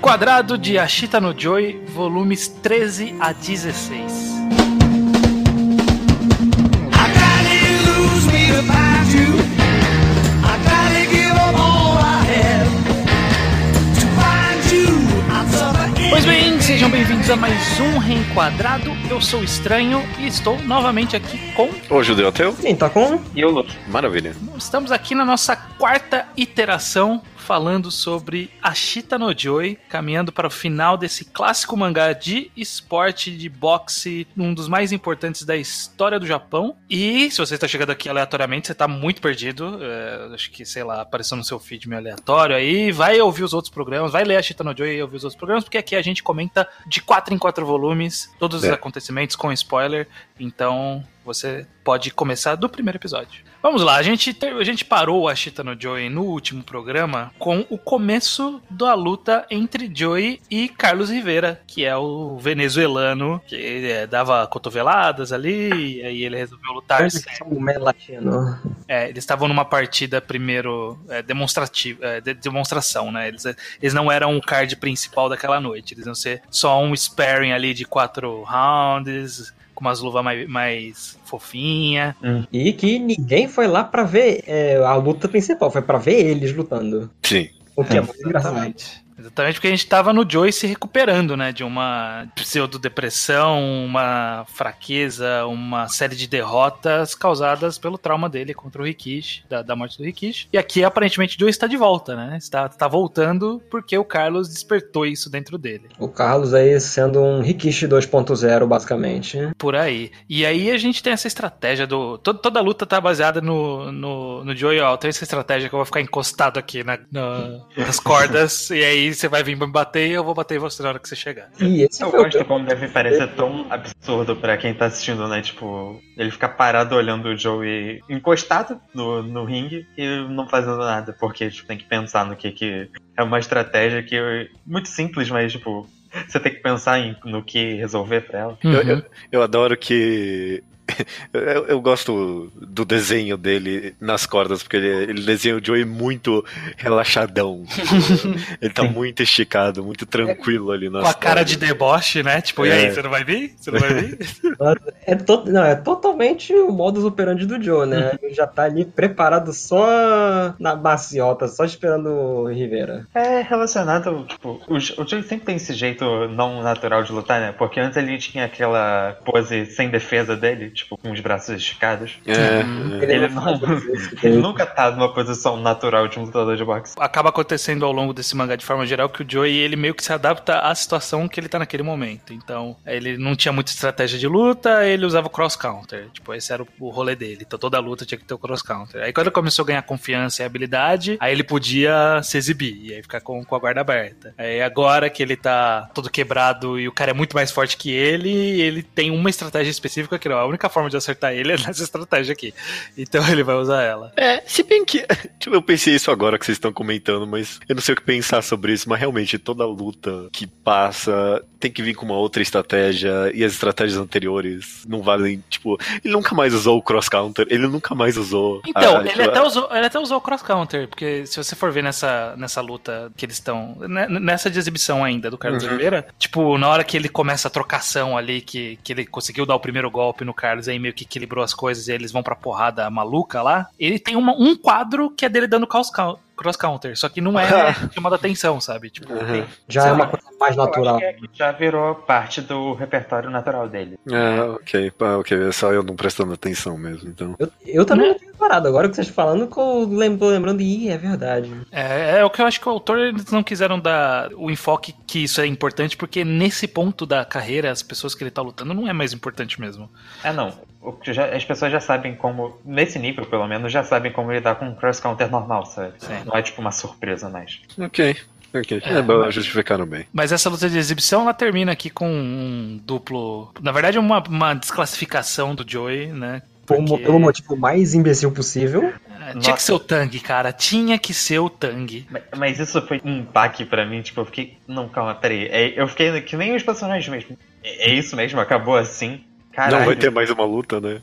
Enquadrado de Ashita no Joy, volumes 13 a 16. Pois bem, sejam bem-vindos a mais um Reenquadrado. Eu sou o Estranho e estou novamente aqui com. Ô, Judeu Ateu. Quem tá com? E o Luke. Maravilha. Estamos aqui na nossa quarta iteração falando sobre Ashita no Joy, caminhando para o final desse clássico mangá de esporte, de boxe, um dos mais importantes da história do Japão. E se você está chegando aqui aleatoriamente, você está muito perdido. É, acho que, sei lá, apareceu no seu feed meio aleatório aí. Vai ouvir os outros programas, vai ler Ashita no Joy e ouvir os outros programas, porque aqui a gente comenta de quatro em quatro volumes, todos os É. acontecimentos com spoiler. Então, você pode começar do primeiro episódio. Vamos lá, a gente, a gente parou a Ashita no Joey no último programa com o começo da luta entre Joey e Carlos Rivera, que é o venezuelano que é, dava cotoveladas ali, e aí ele resolveu lutar. Mel Latino? É, eles estavam numa partida primeiro é, demonstrativa, é, de demonstração, né? Eles, eles não eram o card principal daquela noite, eles iam ser só um sparring ali de quatro rounds, com umas luvas mais, mais fofinha. E que ninguém foi lá pra ver é, a luta principal, foi pra ver eles lutando. Sim. O que é, muito engraçado. Exatamente. Porque a gente tava no Joey se recuperando, né? De uma pseudodepressão, uma fraqueza, uma série de derrotas causadas pelo trauma dele contra o Rikishi, da, da morte do Rikishi. E aqui, aparentemente, o Joey está de volta, né? Está, está voltando porque o Carlos despertou isso dentro dele. O Carlos aí sendo um Rikishi 2.0, basicamente. Por aí. E aí a gente tem essa estratégia do. Toda, toda a luta tá baseada no, no, no Joey, ó. Tem essa estratégia que eu vou ficar encostado aqui na, na- nas cordas. e aí você vai vir me bater e eu vou bater em você na hora que você chegar. E esse Eu foi o gosto como deve parecer tão absurdo pra quem tá assistindo, né? Tipo, ele ficar parado olhando o Joey encostado no, no ringue e não fazendo nada, porque tipo, tem que pensar no que que é uma estratégia que é muito simples, mas tipo, você tem que pensar em, no que resolver pra ela. Uhum. Eu, eu, eu adoro que. Eu, eu gosto do desenho dele nas cordas, porque ele, ele desenha o Joey muito relaxadão. ele tá muito esticado, muito tranquilo ali nas Com a cara de cordas. deboche, né? Tipo, e É. aí, você não vai vir? Você não vai vir? É, to- não, é totalmente o modus operandi do Joe, né? Ele já tá ali preparado só na maciota, só esperando o Rivera. É relacionado, tipo, o, o Joey sempre tem esse jeito não natural de lutar, né? Porque antes ele tinha aquela pose sem defesa dele, tipo, com os braços esticados. É, Ele não não- faz isso, Ele ele- nunca tá numa posição natural de um lutador de boxe. Acaba acontecendo ao longo desse mangá de forma geral que o Joey, ele meio que se adapta à situação que ele tá naquele momento. Então, ele não tinha muita estratégia de luta, ele usava o cross-counter. Tipo, esse era o, o rolê dele. Então, toda luta tinha que ter o cross-counter. Aí, quando ele começou a ganhar confiança e habilidade, aí ele podia se exibir. E aí ficar com, com a guarda aberta. Aí, agora que ele tá todo quebrado e o cara é muito mais forte que ele, ele tem uma estratégia específica que não, a única forma de acertar ele é nessa estratégia aqui. Então, ele vai usar ela. É, se bem que. Tipo, eu pensei isso agora que vocês estão comentando, mas eu não sei o que pensar sobre isso. Mas realmente, toda luta que passa tem que vir com uma outra estratégia. E as estratégias anteriores não valem. Tipo, ele nunca mais usou o cross-counter, ele nunca mais usou. Então, a- ele, tipo, até usou, ele até usou o cross-counter, porque se você for ver nessa, nessa luta que eles estão. né, Nessa de exibição ainda do Carlos Uhum. Oliveira, tipo, na hora que ele começa a trocação ali, que, que ele conseguiu dar o primeiro golpe no Carlos, aí meio que equilibrou as coisas e eles vão pra porrada maluca lá, ele tem uma- um quadro que é dele dando cross-counter. Cross-counter, só que não é chamado atenção, sabe? Tipo, Uhum. Já Sei é uma coisa mais natural. Que já virou parte do repertório natural dele. Ah, ok, ah, ok, é só eu não prestando atenção mesmo, então. Eu, eu também não tenho parado. Agora que vocês estão falando, que eu lem- tô lembrando, ih, é verdade. É, é o que eu acho que o autor eles não quiseram dar o enfoque que isso é importante, porque nesse ponto da carreira, as pessoas que ele tá lutando não é mais importante mesmo. É, não. Já- as pessoas já sabem como, nesse nível pelo menos, já sabem como lidar com um cross-counter normal, sabe? Sim. Não é tipo uma surpresa mais. Ok, ok. É, É, bom, mas- justificaram bem. Mas essa luta de exibição, ela termina aqui com um duplo. Na verdade, uma, uma desclassificação do Joey, né? Por Porque, Pelo motivo mais imbecil possível. é, tinha que ser o Tang, cara. Tinha que ser o Tang. Mas, mas isso foi um baque pra mim, tipo, eu fiquei. Não, calma, peraí. É, eu fiquei que nem os personagens mesmo. É, é isso mesmo? Acabou assim? Caralho. Não vai ter mais uma luta, né?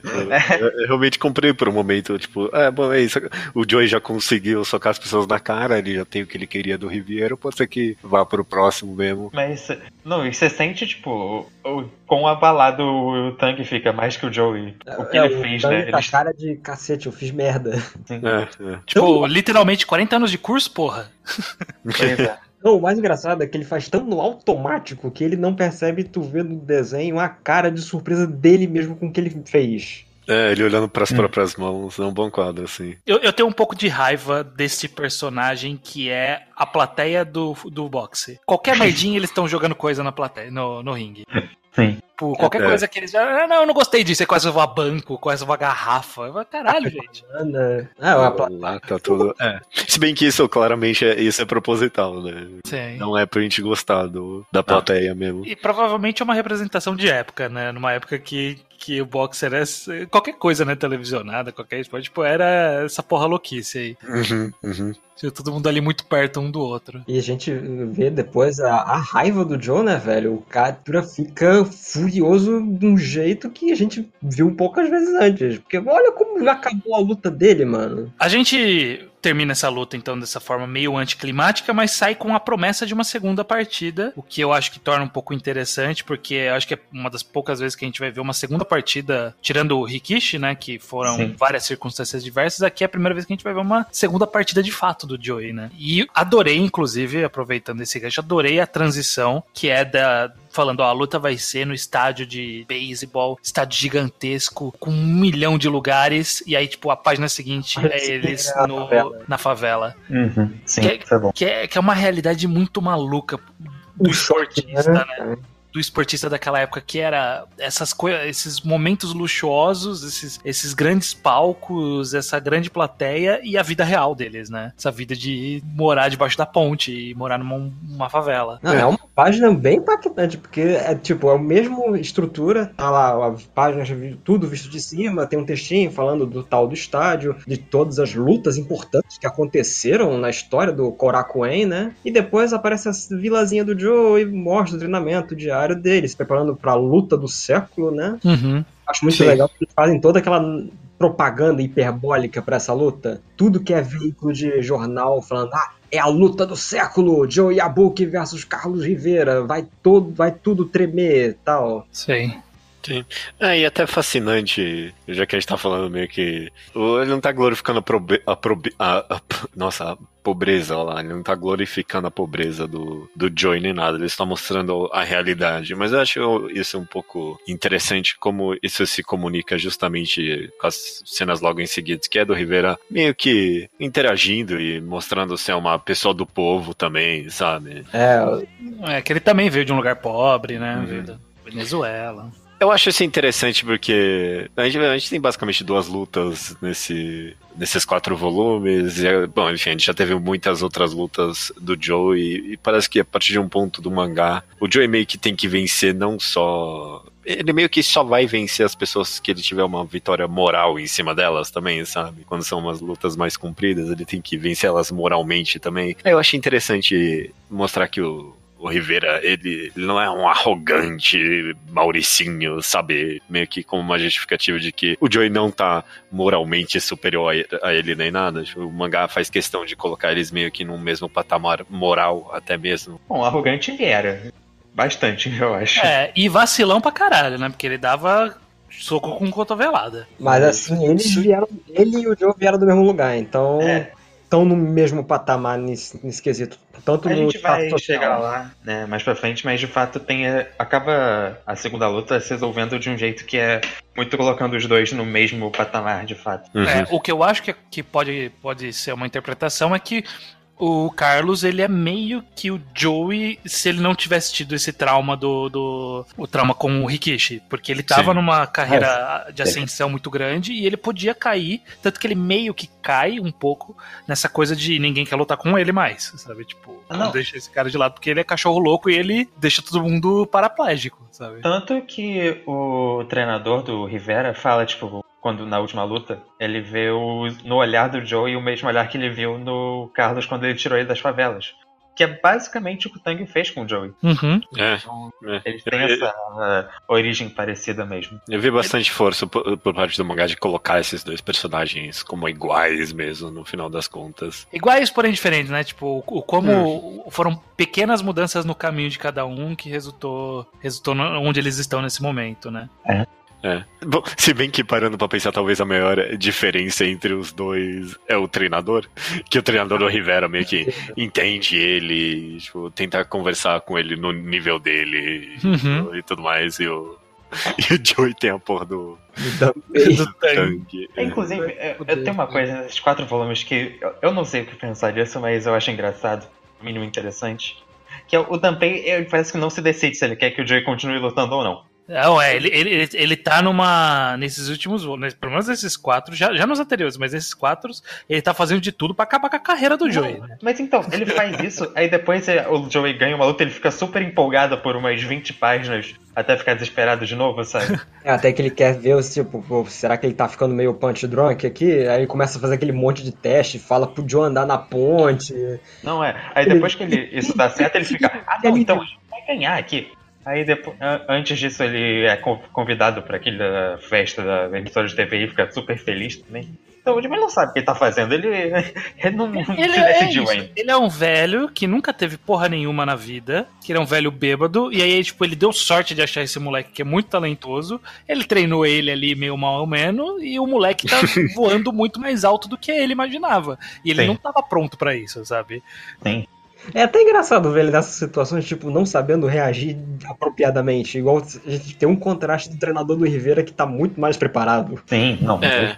Eu, eu realmente comprei por um momento, tipo, é, bom, é isso. O Joey já conseguiu socar as pessoas na cara, ele já tem o que ele queria do Riviero, pode ser que vá pro próximo mesmo. Mas, não, e você sente, tipo, o, com abalado o Tang fica mais que o Joey. O que É, ele fez, né? tá Ele- cara de cacete, eu fiz merda. É, é. Tipo, literalmente 40 anos de curso, porra. Pois é. Não, o mais engraçado é que ele faz tão no automático que ele não percebe tu vê no desenho a cara de surpresa dele mesmo com o que ele fez. É, ele olhando pras Hum. próprias mãos, é um bom quadro, assim. Eu, eu tenho um pouco de raiva desse personagem que é a plateia do, do boxe. Qualquer merdinha eles estão jogando coisa na plateia, no, no ringue. Sim. Por qualquer É. coisa que eles. Ah, não, eu não gostei disso. Você quase levou a banco, quase levou a garrafa. Caralho, gente. Ah, a pla- Lá tá tudo. É. Se bem que isso claramente é, isso é proposital, né? Sim. Não é pra gente gostar do, da plateia mesmo. E provavelmente é uma representação de época, né? Numa época que, que o boxer era qualquer coisa, né? Televisionada, qualquer esporte. Tipo, era essa porra louquice aí. Uhum, uhum. Tinha todo mundo ali muito perto um do outro. E a gente vê depois a, a raiva do Joe, né, velho? O Captura fica furioso de um jeito que a gente viu poucas vezes antes. Porque olha como acabou a luta dele, mano. A gente termina essa luta, então, dessa forma meio anticlimática, mas sai com a promessa de uma segunda partida, o que eu acho que torna um pouco interessante, porque eu acho que é uma das poucas vezes que a gente vai ver uma segunda partida, tirando o Rikishi, né, que foram Sim. várias circunstâncias diversas, aqui é a primeira vez que a gente vai ver uma segunda partida de fato do Joey, né. E adorei, inclusive, aproveitando esse gancho, adorei a transição, que é da falando, ó, a luta vai ser no estádio de beisebol, estádio gigantesco, com um milhão de lugares, e aí, tipo, a página seguinte é eles Na no- favela. na favela. Uhum. Sim, Que- foi bom. Que é, que é uma realidade muito maluca do esportista, né? Do esportista daquela época, que era essas coisas, esses momentos luxuosos, esses, esses grandes palcos, essa grande plateia e a vida real deles, né? Essa vida de morar debaixo da ponte e morar numa uma favela. Não, é uma página bem impactante, porque é tipo, é a mesma estrutura, tá lá, as páginas, tudo visto de cima, tem um textinho falando do tal do estádio, de todas as lutas importantes que aconteceram na história do Korakuen, né? E depois aparece a vilazinha do Joe e mostra o treinamento diário dele, se preparando pra luta do século, né? Uhum. Acho muito Sim. legal que eles fazem toda aquela propaganda hiperbólica pra essa luta. Tudo que é veículo de jornal falando, ah, é a luta do século, Joe Yabuki versus Carlos Rivera, vai todo, vai tudo tremer, tal. Sei. É, e até fascinante, já que a gente tá falando meio que. Ele não tá glorificando a, probe- a probe- a- a- nossa, a pobreza olha lá. Ele não tá glorificando a pobreza do, do Joey nem nada. Ele está mostrando a realidade. Mas eu acho isso um pouco interessante, como isso se comunica justamente com as cenas logo em seguida, que é do Rivera meio que interagindo e mostrando ser uma pessoa do povo também, sabe? É, É que ele também veio de um lugar pobre, né? Uhum. Veio da Venezuela. Eu acho isso interessante porque a gente, a gente tem basicamente duas lutas nesse, nesses quatro volumes. E, é- bom, enfim, a gente já teve muitas outras lutas do Joe e, parece que a partir de um ponto do mangá, o Joe meio que tem que vencer não só. Ele meio que só vai vencer as pessoas que ele tiver uma vitória moral em cima delas também, sabe? Quando são umas lutas mais compridas, ele tem que vencer elas moralmente também. Eu achei interessante mostrar que o, o Rivera, ele, ele não é um arrogante Mauricinho, sabe? Meio que como uma justificativa de que o Joey não tá moralmente superior a, ele nem nada. Tipo, o mangá faz questão de colocar eles meio que num mesmo patamar moral, até mesmo. Bom, arrogante ele era. Bastante, eu acho. É, e vacilão pra caralho, né? Porque ele dava soco com cotovelada. mas assim, eles vieram, ele e o Joe vieram do mesmo lugar, então É. estão no mesmo patamar nesse, nesse quesito. Tanto A no gente vai social. chegar lá, né, mais pra frente, mas de fato tem a- acaba a segunda luta se resolvendo de um jeito que é muito colocando os dois no mesmo patamar, de fato. Uhum. É, o que eu acho que, que pode, pode ser uma interpretação é que o Carlos, ele é meio que o Joey se ele não tivesse tido esse trauma do. do o trauma com o Rikishi. Porque ele tava Sim. numa carreira de ascensão muito grande e ele podia cair. Tanto que ele meio que cai um pouco nessa coisa de ninguém quer lutar com ele mais. Sabe? Tipo, Ah, não não. deixa esse cara de lado porque ele é cachorro louco e ele deixa todo mundo paraplégico, sabe? Tanto que o treinador do Rivera fala, tipo, quando na última luta, ele vê o, no olhar do Joe o mesmo olhar que ele viu no Carlos quando ele tirou ele das favelas. que é basicamente o que o Tang fez com o Joey. Uhum. É, Então, é. eles têm essa uh, origem parecida mesmo. Eu vi bastante força por, por parte do mangá de colocar esses dois personagens como iguais mesmo, no final das contas. Iguais, porém diferentes, né? Tipo, o, como foram pequenas mudanças no caminho de cada um que resultou, resultou no- onde eles estão nesse momento, né? É. Bom, se bem que parando pra pensar, talvez a maior diferença entre os dois é o treinador. Que o treinador do Rivera meio que entende ele, tipo, tenta conversar com ele no nível dele Uhum. e tudo mais. E o, e o Joey tem a porra do Também. Do. Tang. É, Inclusive, eu, eu tenho uma coisa nesses quatro volumes que eu, eu não sei o que pensar disso, mas eu acho engraçado, no mínimo interessante. Que é o Danpei, ele parece que não se decide se ele quer que o Joey continue lutando ou não. Não, é, ele, ele, ele- ele tá numa. Nesses últimos. volumes, Pelo menos esses quatro, já, já nos anteriores, mas esses quatro, ele tá fazendo de tudo pra acabar com a carreira do Joey, né? Mas então, ele faz isso, aí depois é, o Joey ganha uma luta, ele fica super empolgado por umas 20 páginas, até ficar desesperado de novo, sabe? É, Até que ele quer ver, tipo, pô, será que ele tá ficando meio punch drunk aqui? Aí ele começa a fazer aquele monte de teste, fala pro Joe andar na ponte. Não é. Aí depois que ele, isso dá certo, ele fica, ah não, então vai ganhar aqui. Aí depois, antes disso ele é con- convidado pra aquela festa da emissora de TV e fica super feliz também. Então ele não sabe o que ele tá fazendo, ele, ele não, Ele se é, decidiu isso. ainda. ele é um velho que nunca teve porra nenhuma na vida, que ele é um velho bêbado, e aí, tipo, ele deu sorte de achar esse moleque que é muito talentoso. Ele treinou ele ali meio mal ou menos, e o moleque tá voando muito mais alto do que ele imaginava. E ele Sim. não tava pronto pra isso, sabe? Sim. É até engraçado ver ele nessas situações, tipo, não sabendo reagir apropriadamente. Igual a gente tem um contraste do treinador do Rivera que tá muito mais preparado. Sim, não. É.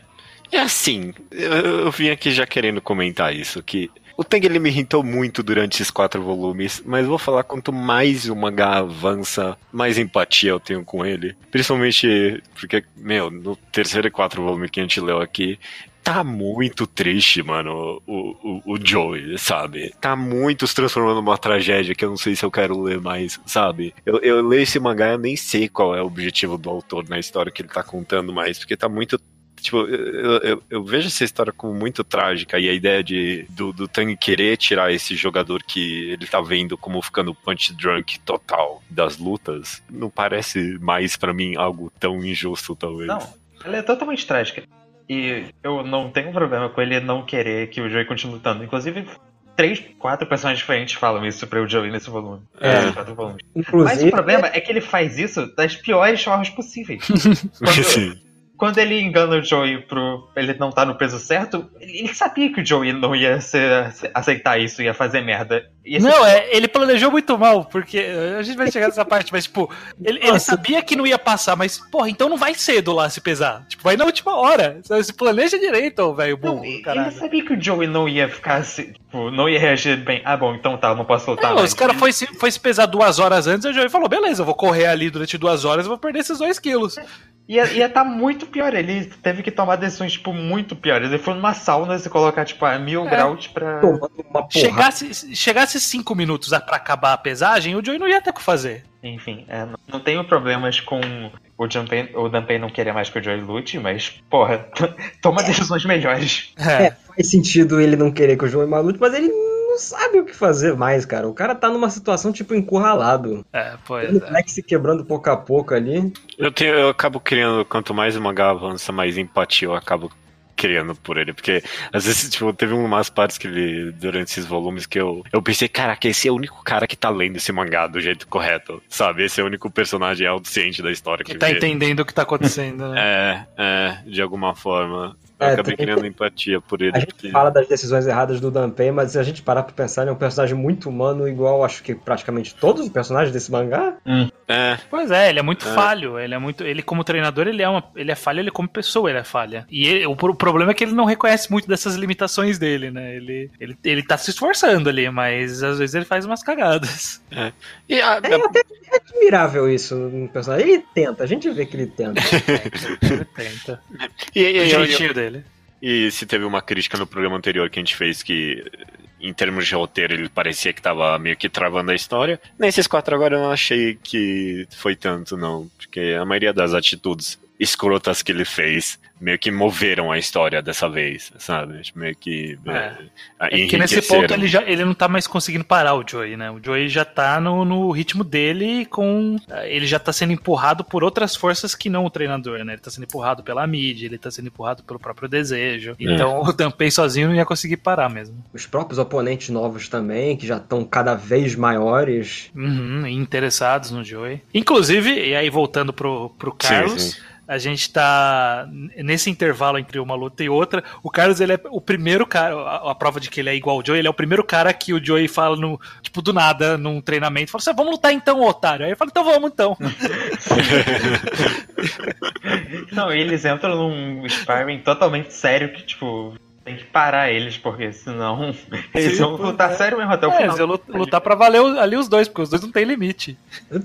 É assim, eu, eu vim aqui já querendo comentar isso, que o Tang ele me irritou muito durante esses quatro volumes, mas vou falar quanto mais o mangá avança, mais empatia eu tenho com ele. Principalmente porque, meu, no terceiro e quarto volume que a gente leu aqui, tá muito triste, mano, o, o, o Joey, sabe? Tá muito se transformando numa tragédia que eu não sei se eu quero ler mais, sabe? Eu, eu leio esse mangá, eu nem sei qual é o objetivo do autor na história que ele tá contando mais, porque tá muito Tipo, eu, eu, eu vejo essa história como muito trágica e a ideia de do, do Tang querer tirar esse jogador que ele tá vendo como ficando punch drunk total das lutas não parece mais pra mim algo tão injusto, talvez. Não, ela é totalmente trágica. E eu não tenho problema com ele não querer que o Joey continue lutando. Inclusive, três, quatro personagens diferentes falam isso pra o Joey nesse volume. É. Volumes. Mas o problema é que ele faz isso das piores formas possíveis. Quando, Sim. Quando ele engana o Joey pro ele não tá no peso certo, ele sabia que o Joey não ia ser- aceitar isso, ia fazer merda. Esse- Não, é, ele planejou muito mal, porque a gente vai chegar nessa parte, mas, tipo, ele, ele sabia que não ia passar, mas, porra, então não vai cedo lá se pesar. Tipo, vai na última hora. Se planeja direito, velho burro, ele sabia que o Joey não ia ficar assim, tipo, não ia reagir bem. Ah, bom, então tá, não posso lutar Não, mais. os caras foi, se- foi se pesar duas horas antes, o Joey falou, beleza, eu vou correr ali durante duas horas e vou perder esses dois quilos. Ia, ia tá muito pior. Ele teve que tomar decisões, tipo, muito piores. Ele foi numa sauna se colocar, tipo, a mil É. graus pra. tomando uma porra. Chegasse, chegasse cinco minutos pra acabar a pesagem, o Joey não ia ter o que fazer. Enfim, é, não, não tenho problemas com o Danpei, o Danpei não querer mais que o Joey lute, mas, porra, toma decisões melhores. É. É, faz sentido ele não querer que o Joey malute, mas ele sabe o que fazer mais, cara. O cara tá numa situação, tipo, encurralado. É, pois O é. moleque se quebrando pouco a pouco ali. Eu, tenho, eu acabo criando, quanto mais o mangá avança, mais empatia eu acabo criando por ele. Porque às vezes, tipo, teve umas partes que ele, durante esses volumes, que eu, eu pensei, caraca, esse é o único cara que tá lendo esse mangá do jeito correto, sabe? Esse é o único personagem autociente da história que, Que tá vê. entendendo o que tá acontecendo, né? É, é, de alguma forma. Eu É, acabei tem- criando empatia por ele. A gente porque- fala das decisões erradas do Danpei, mas se a gente parar pra pensar, ele é um personagem muito humano, igual acho que praticamente todos os personagens desse mangá. É, Pois é, ele é muito É. falho. Ele é muito. Ele, como treinador, ele é uma. Ele é falho, ele como pessoa, ele é falha. E ele- o, pro- problema é que ele não reconhece muito dessas limitações dele, né? Ele, ele, ele tá se esforçando ali, mas às vezes ele faz umas cagadas. e a- É até é admirável isso no personagem. Ele tenta, a gente vê que ele tenta. Ele tenta. e- e- O e- jeitinho dele. E se teve uma crítica no programa anterior que a gente fez que, em termos de roteiro, ele parecia que tava meio que travando a história. Nesses quatro agora eu não achei que foi tanto, não. Porque a maioria das atitudes escrotas que ele fez meio que moveram a história dessa vez, sabe? Meio que. É, é, é que nesse ponto ele, já, ele não tá mais conseguindo parar o Joey, né? O Joey já tá no, no ritmo dele com. Ele já tá sendo empurrado por outras forças que não o treinador, né? Ele tá sendo empurrado pela mídia, ele tá sendo empurrado pelo próprio desejo. É. Então o Tampei sozinho não ia conseguir parar mesmo. Os próprios oponentes novos também, que já estão cada vez maiores. Uhum, interessados no Joey. Inclusive, e aí voltando pro, pro Carlos. Sim, sim a gente tá nesse intervalo entre uma luta e outra. O Carlos, ele é o primeiro cara, a, a, prova de que ele é igual ao Joey, ele é o primeiro cara que o Joey fala no, tipo, do nada, num treinamento, fala assim, vamos lutar então, otário. Aí ele fala, então vamos então. Não, eles entram num sparring totalmente sério que, tipo, tem que parar eles, porque senão eles Sim, vão lutar é. sério mesmo até o é, final. Eles vão lutar pra valer ali os dois, porque os dois não tem limite.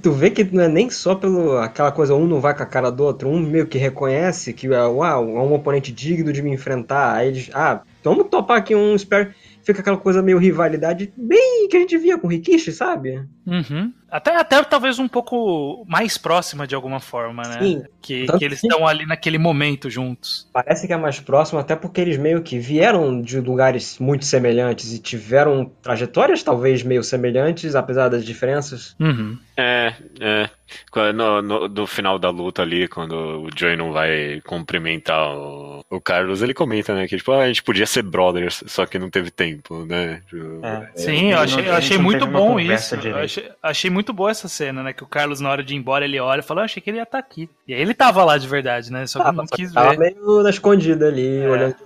Tu vê que não é nem só pelo aquela coisa, um não vai com a cara do outro, um meio que reconhece que uau, é um oponente digno de me enfrentar. Aí eles, ah, vamos topar aqui um spare fica aquela coisa meio rivalidade bem que a gente via com o Rikishi, sabe? Uhum. Até, até talvez um pouco mais próxima de alguma forma, né? Sim. Que, que eles estão ali naquele momento juntos. Parece que é mais próximo, até porque eles meio que vieram de lugares muito semelhantes e tiveram trajetórias talvez meio semelhantes, apesar das diferenças. Uhum. É, é. No, no, do final da luta ali, quando o Joey não vai cumprimentar o, o Carlos, ele comenta, né? Que tipo, ah, a gente podia ser brothers, só que não teve tempo, né? É. Sim, eu achei, eu achei muito bom isso. Achei, achei, muito boa essa cena, né? Que o Carlos, na hora de ir embora, ele olha e fala, ah, achei que ele ia estar tá aqui. E aí ele tava lá de verdade, né? Só que ah, não quis tava ver. Tava meio na escondida ali, é. olhando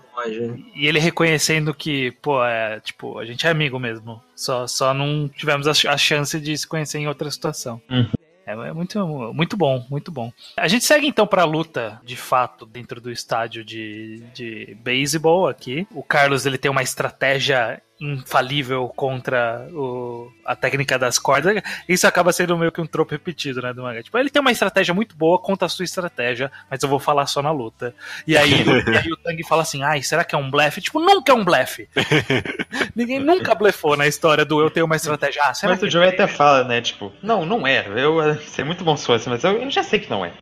e ele reconhecendo que, pô, é, tipo, a gente é amigo mesmo. Só, só não tivemos a, a chance de se conhecer em outra situação. Uhum. É, é, muito, muito bom, muito bom. A gente segue então para a luta, de fato, dentro do estádio de, de beisebol aqui. O Carlos ele tem uma estratégia infalível contra o, a técnica das cordas. Isso acaba sendo meio que um tropo repetido, né, do manga. Tipo, ele tem uma estratégia muito boa contra a sua estratégia, mas eu vou falar só na luta. E aí, e aí o Tang fala assim, ai, será que é um blefe? Tipo, nunca é um blefe. Ninguém nunca blefou na história do eu tenho uma estratégia. Ah, será mas que o Joe até fala, né, tipo, não, não é. Eu sei muito bom se fosse, mas eu, eu já sei que não é.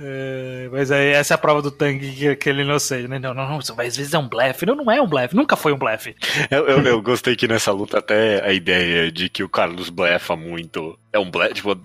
É, mas aí essa é a prova do Tang que, que ele não sei, né? Não, não, não, às vezes é um blefe. Não, não é um blefe, nunca foi um blefe. Eu, eu, eu, gostei que nessa luta até a ideia de que o Carlos blefa muito é um blefe, tipo,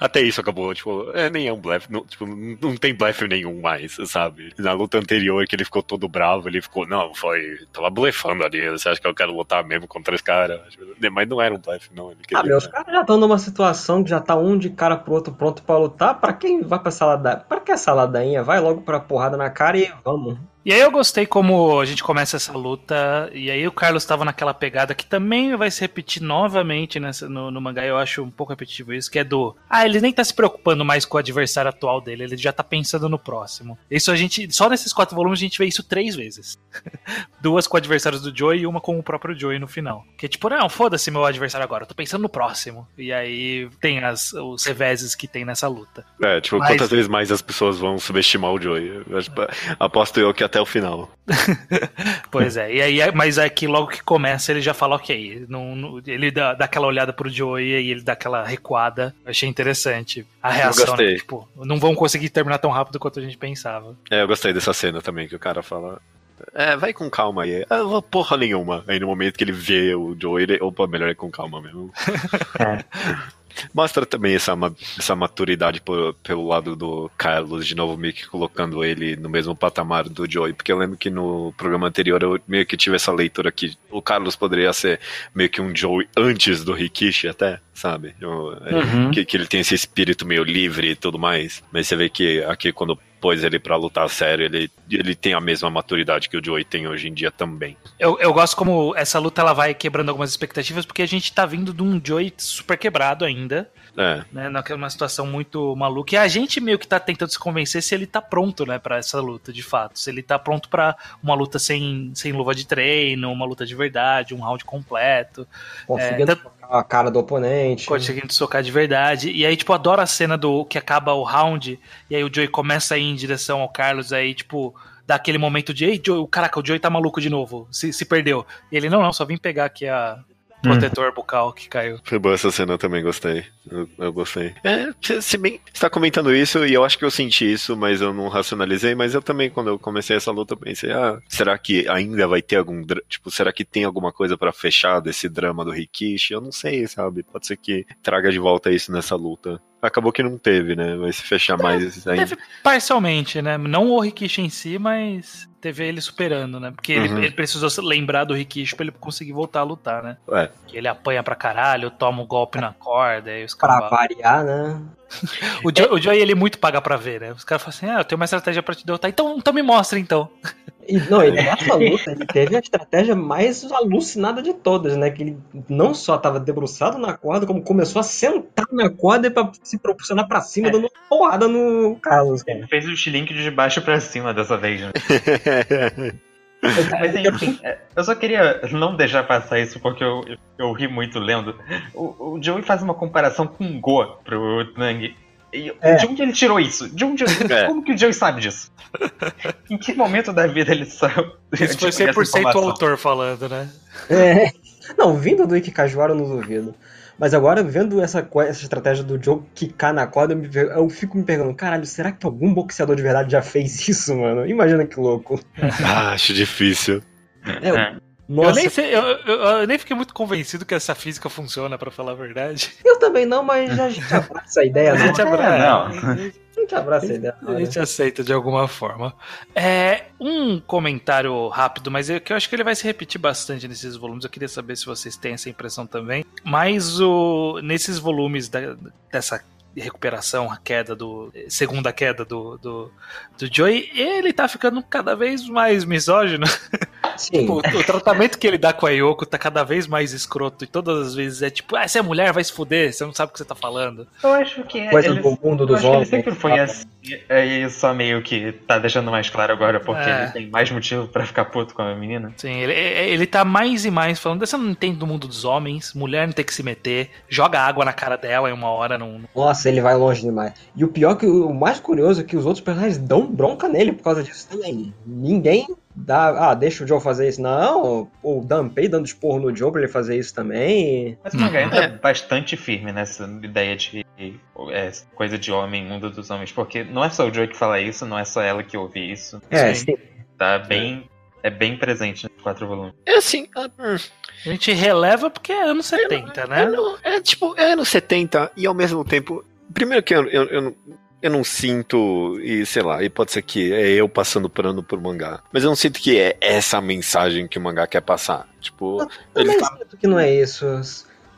até isso acabou, tipo, é, nem é um blefe, não, tipo, não tem blefe nenhum mais, sabe? Na luta anterior que ele ficou todo bravo, ele ficou, não, foi, tava blefando ali, você acha que eu quero lutar mesmo contra esse cara? Mas não era um blefe, não. Ele ah, meus caras já estão numa situação que já tá um de cara pro outro pronto para lutar, para quem vai pra salada, para que essa ladainha? Vai logo pra porrada na cara e vamos. E aí eu gostei como a gente começa essa luta, e aí o Carlos estava naquela pegada que também vai se repetir novamente nessa, no, no, mangá, eu acho um pouco repetitivo isso, que é do, ah, ele nem tá se preocupando mais com o adversário atual dele, ele já tá pensando no próximo. Isso a gente, só nesses quatro volumes a gente vê isso três vezes. Duas com adversários do Joey e uma com o próprio Joey no final. Que é tipo, não, foda-se meu adversário agora, eu tô pensando no próximo. E aí tem as, os reveses que tem nessa luta. É, tipo, Mas... quantas vezes mais as pessoas vão subestimar o Joey? Aposto eu que até até o final. pois é, e aí, mas é que logo que começa ele já fala, ok, não, não, ele dá, dá aquela olhada pro Joey e ele dá aquela recuada. Eu achei interessante a reação, né? Tipo, não vão conseguir terminar tão rápido quanto a gente pensava. É, eu gostei dessa cena também, que o cara fala. É, vai com calma aí. Ah, porra nenhuma. Aí no momento que ele vê o Joey, ele, opa, melhor ir com calma mesmo. É. Mostra também essa, essa maturidade por, pelo lado do Carlos, de novo meio que colocando ele no mesmo patamar do Joey, porque eu lembro que no programa anterior eu meio que tive essa leitura que o Carlos poderia ser meio que um Joey antes do Rikishi até, sabe? Eu, é, uhum. que, que ele tem esse espírito meio livre e tudo mais, mas você vê que aqui quando pôs ele para lutar sério, ele, ele tem a mesma maturidade que o Joey tem hoje em dia também. Eu, eu gosto como essa luta ela vai quebrando algumas expectativas, porque a gente tá vindo de um Joey super quebrado ainda. É. Né, naquela situação muito maluca. E a gente meio que tá tentando se convencer se ele tá pronto, né, pra essa luta, de fato. Se ele tá pronto para uma luta sem, sem luva de treino, uma luta de verdade, um round completo. Conseguindo é, a cara do oponente. Conseguindo socar de verdade. E aí, tipo, adoro a cena do que acaba o round, e aí o Joey começa a ir em direção ao Carlos, aí, tipo, dá aquele momento de, ei, Joey, caraca, o Joey tá maluco de novo, se, se perdeu. E ele, não, não, só vim pegar aqui a, protetor bucal que caiu. Foi boa essa cena, eu também gostei. Eu, eu gostei. É, se- se bem, você tá comentando isso, e eu acho que eu senti isso, mas eu não racionalizei, mas eu também, quando eu comecei essa luta, eu pensei, ah, será que ainda vai ter algum, tipo, será que tem alguma coisa pra fechar desse drama do Rikishi? Eu não sei, sabe? Pode ser que traga de volta isso nessa luta. Acabou que não teve, né? Vai se fechar mais ainda. Teve parcialmente, né? Não o Rikishi em si, mas teve ele superando, né? Porque ele, Uhum. ele precisou se lembrar do Rikishi pra ele conseguir voltar a lutar, né? É. Que ele apanha pra caralho, toma um golpe na corda, e os Pra caras. variar, né? O, Joey, o Joey, ele muito paga pra ver, né? Os caras falam assim: ah, eu tenho uma estratégia pra te derrotar, então, então me mostra então. E, não, ele nessa luta, ele teve a estratégia mais alucinada de todas, né? Que ele não só tava debruçado na corda, como começou a sentar na corda e pra se proporcionar pra cima, É. dando uma porrada no Carlos, cara. Ele fez o link de baixo pra cima dessa vez, né? Mas enfim, é, eu só queria não deixar passar isso porque eu, eu, eu ri muito lendo. O, o Joey faz uma comparação com o Go pro Nang. É. De onde ele tirou isso? De onde, É. Como que o Joey sabe disso? em que momento da vida ele saiu? Isso foi 100% o autor falando, né? É. Não, vindo do Ike Kajuara eu não duvido. Mas agora, vendo essa, essa estratégia do Joe quicar na corda, eu, me eu fico me perguntando, caralho, será que algum boxeador de verdade já fez isso, mano? Imagina que louco. Ah, acho difícil. É, É. Nossa, Eu nem, sei, eu, eu- eu nem fiquei muito convencido que essa física funciona, pra falar a verdade. eu também não, mas a gente abraça a ideia, A gente, É, abra... não. A gente abraça a ideia. a gente aceita de alguma forma. É, um comentário rápido, mas eu, que eu acho que ele vai se repetir bastante nesses volumes. Eu queria saber se vocês têm essa impressão também. Mas o, nesses volumes da- dessa recuperação, a queda do. segunda queda do, do, do Joey, ele tá ficando cada vez mais misógino. Sim. Tipo, o, tratamento que ele dá com a Yoko tá cada vez mais escroto. E todas as vezes é tipo, ah, você é mulher, vai se fuder, você não sabe o que você tá falando. Eu acho que é. Coisa ele- do mundo dos que ele homens. sempre foi assim. É só meio que tá deixando mais claro agora, porque É. ele tem mais motivo pra ficar puto com a menina. Sim, ele, ele tá mais e mais falando, você não entende do mundo dos homens, mulher não tem que se meter, joga água na cara dela em uma hora, não, Nossa, ele vai longe demais. E o pior que o mais curioso é que os outros personagens dão bronca nele por causa disso também. Ninguém dá, ah, deixa o Joe fazer isso. Não, o Danpei dando esporro no Joe pra ele fazer isso também. Mas o mangá ainda é bastante firme nessa ideia de é, coisa de homem, mundo dos homens, porque não é só o Joey que fala isso, não é só ela que ouve isso. É, Sim. sim. Tá bem. É bem presente nos quatro volumes. É assim, ah, hum, A gente releva porque é anos 70, é, né? não- é tipo, é anos 70 e ao mesmo tempo. Primeiro que eu, eu, eu, não- eu não sinto, e sei lá, e pode ser que é eu passando pano por mangá, mas eu não sinto que é essa a mensagem que o mangá quer passar. Tipo, Eu ele tá- sinto que não é isso.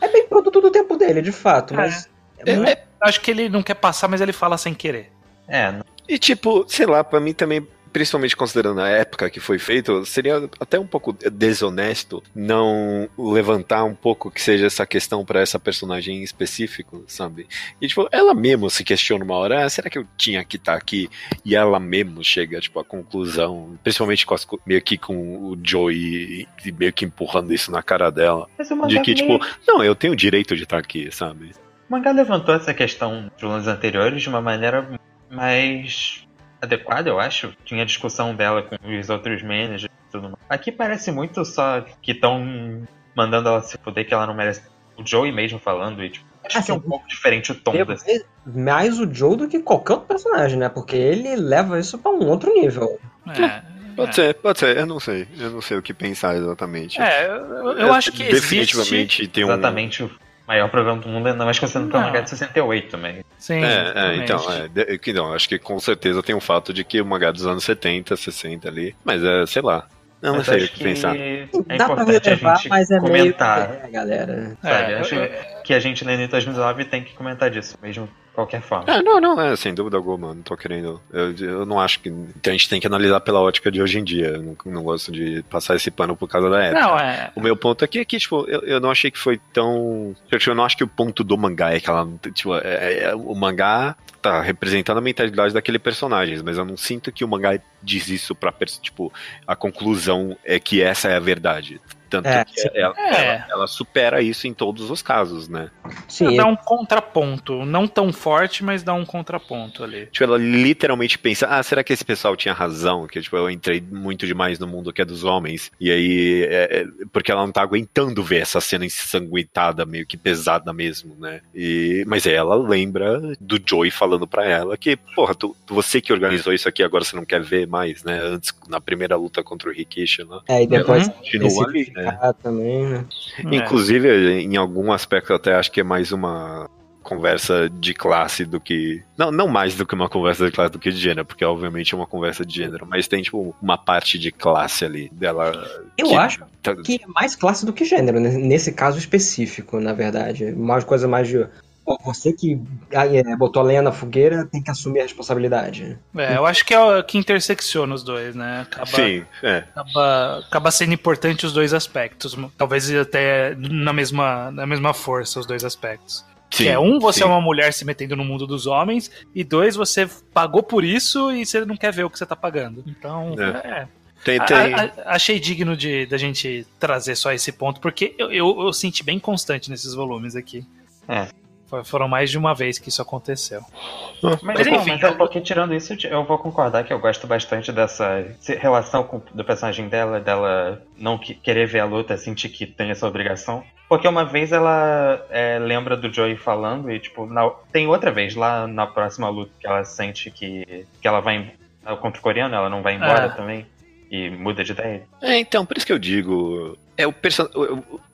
É bem produto do tempo dele, de fato, mas. é- não- é- Acho que ele não quer passar, mas ele fala sem querer. É, não- E tipo, sei lá, pra mim também, principalmente considerando a época que foi feito, seria até um pouco desonesto não levantar um pouco que seja essa questão pra essa personagem em específico, sabe? E tipo, ela mesmo se questiona uma hora, ah, será que eu tinha que estar aqui? E ela mesmo chega, tipo, à conclusão, principalmente com as, meio que com o Joey e meio que empurrando isso na cara dela, de que meio- tipo, não, eu tenho o direito de estar aqui, sabe? o mangá levantou essa questão nos volumes anteriores de uma maneira mais adequada, eu acho. Tinha discussão dela com os outros managers e tudo mais. Aqui parece muito só que estão mandando ela se fuder, que ela não merece. O Joey mesmo falando, e tipo, acho que é um Assim, pouco diferente o tom Tem desse. mais, mais o Joe do que qualquer outro personagem, né? Porque ele leva isso pra um outro nível. É, Pode ser, pode ser, eu não sei, eu não sei o que pensar exatamente. é, eu, eu acho que existe... definitivamente tem um Exatamente maior programa do mundo, ainda mais considerando que é um Não. mangá de 68 também. Sim, É, é, então, é, de- que não, acho que com certeza tem o fato de que o mangá dos anos 70, 60 ali, mas é, sei lá, eu não Mas sei o que pensar. É Dá pra relevar, mas é comentar. meio. É, galera. Sabe, É, acho eu- que a gente lendo em 2019 tem que comentar disso, mesmo de qualquer forma. É, não, não, é, sem dúvida alguma, não tô querendo. Eu, eu não acho que. A gente tem que analisar pela ótica de hoje em dia. Eu não, não gosto de passar esse pano por causa da época. Não, é... O meu ponto aqui é que, tipo, eu, eu não achei que foi tão. Eu, tipo, não acho que o ponto do mangá é que ela. não tem- Tipo, é- é- o mangá tá representando a mentalidade daquele personagem, mas eu não sinto que o mangá diz isso pra. Tipo, a conclusão é que essa é a verdade. Tanto É, que ela, É. ela- ela supera isso em todos os casos, né? Sim, dá um contraponto. Não tão forte, mas dá um contraponto ali. Tipo, ela literalmente pensa, ah, será que esse pessoal tinha razão? Que, tipo, eu entrei muito demais no mundo que é dos homens. E aí, é, é, porque ela não tá aguentando ver essa cena ensanguentada, meio que pesada mesmo, né? E, mas aí ela lembra do Joey falando pra ela que, porra, tu, você que organizou isso aqui, agora você não quer ver mais, né? Antes, na primeira luta contra o Rikishi, né? É, e depois Uhum. Continua ali, né? Especificar também, né? É. Inclusive, em algum aspecto, até acho que é mais uma conversa de classe do que. Não, não mais do que uma conversa de classe do que de gênero, porque obviamente é uma conversa de gênero, mas tem, tipo, uma parte de classe ali dela. Eu que acho tá- que é mais classe do que gênero, né? nesse caso específico, na verdade. Uma coisa mais de. Pô, você que ah, é, botou a lenha na fogueira tem que assumir a responsabilidade. É, eu acho que é o que intersecciona os dois, né? Acaba, Sim, é. acaba, acaba sendo importante os dois aspectos. Talvez até na mesma, na mesma força, os dois aspectos. Sim, que é um, você sim. é uma mulher se metendo no mundo dos homens, e dois, você pagou por isso e você não quer ver o que você tá pagando. Então, É. é. Tem, A- tem. a- achei digno de da gente trazer só esse ponto, porque eu, eu, eu senti bem constante nesses volumes aqui. É. Foi- Foram mais de uma vez que isso aconteceu. Mas, enfim, mas é porque tirando isso, eu vou concordar que eu gosto bastante dessa relação com- do personagem dela, dela não que- querer ver a luta, sentir que tem essa obrigação. Porque uma vez ela é, lembra do Joey falando e, tipo, na- tem outra vez lá na próxima luta que ela sente que, que ela vai em- contra o coreano, ela não vai embora É. também. E muda de ideia. É, então, por isso que eu digo. É o person...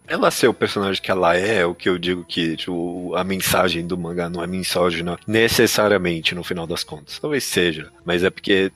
Ela ser o personagem que ela é, é o que eu digo que tipo, a mensagem do mangá não é misógina necessariamente no final das contas. Talvez seja, mas é porque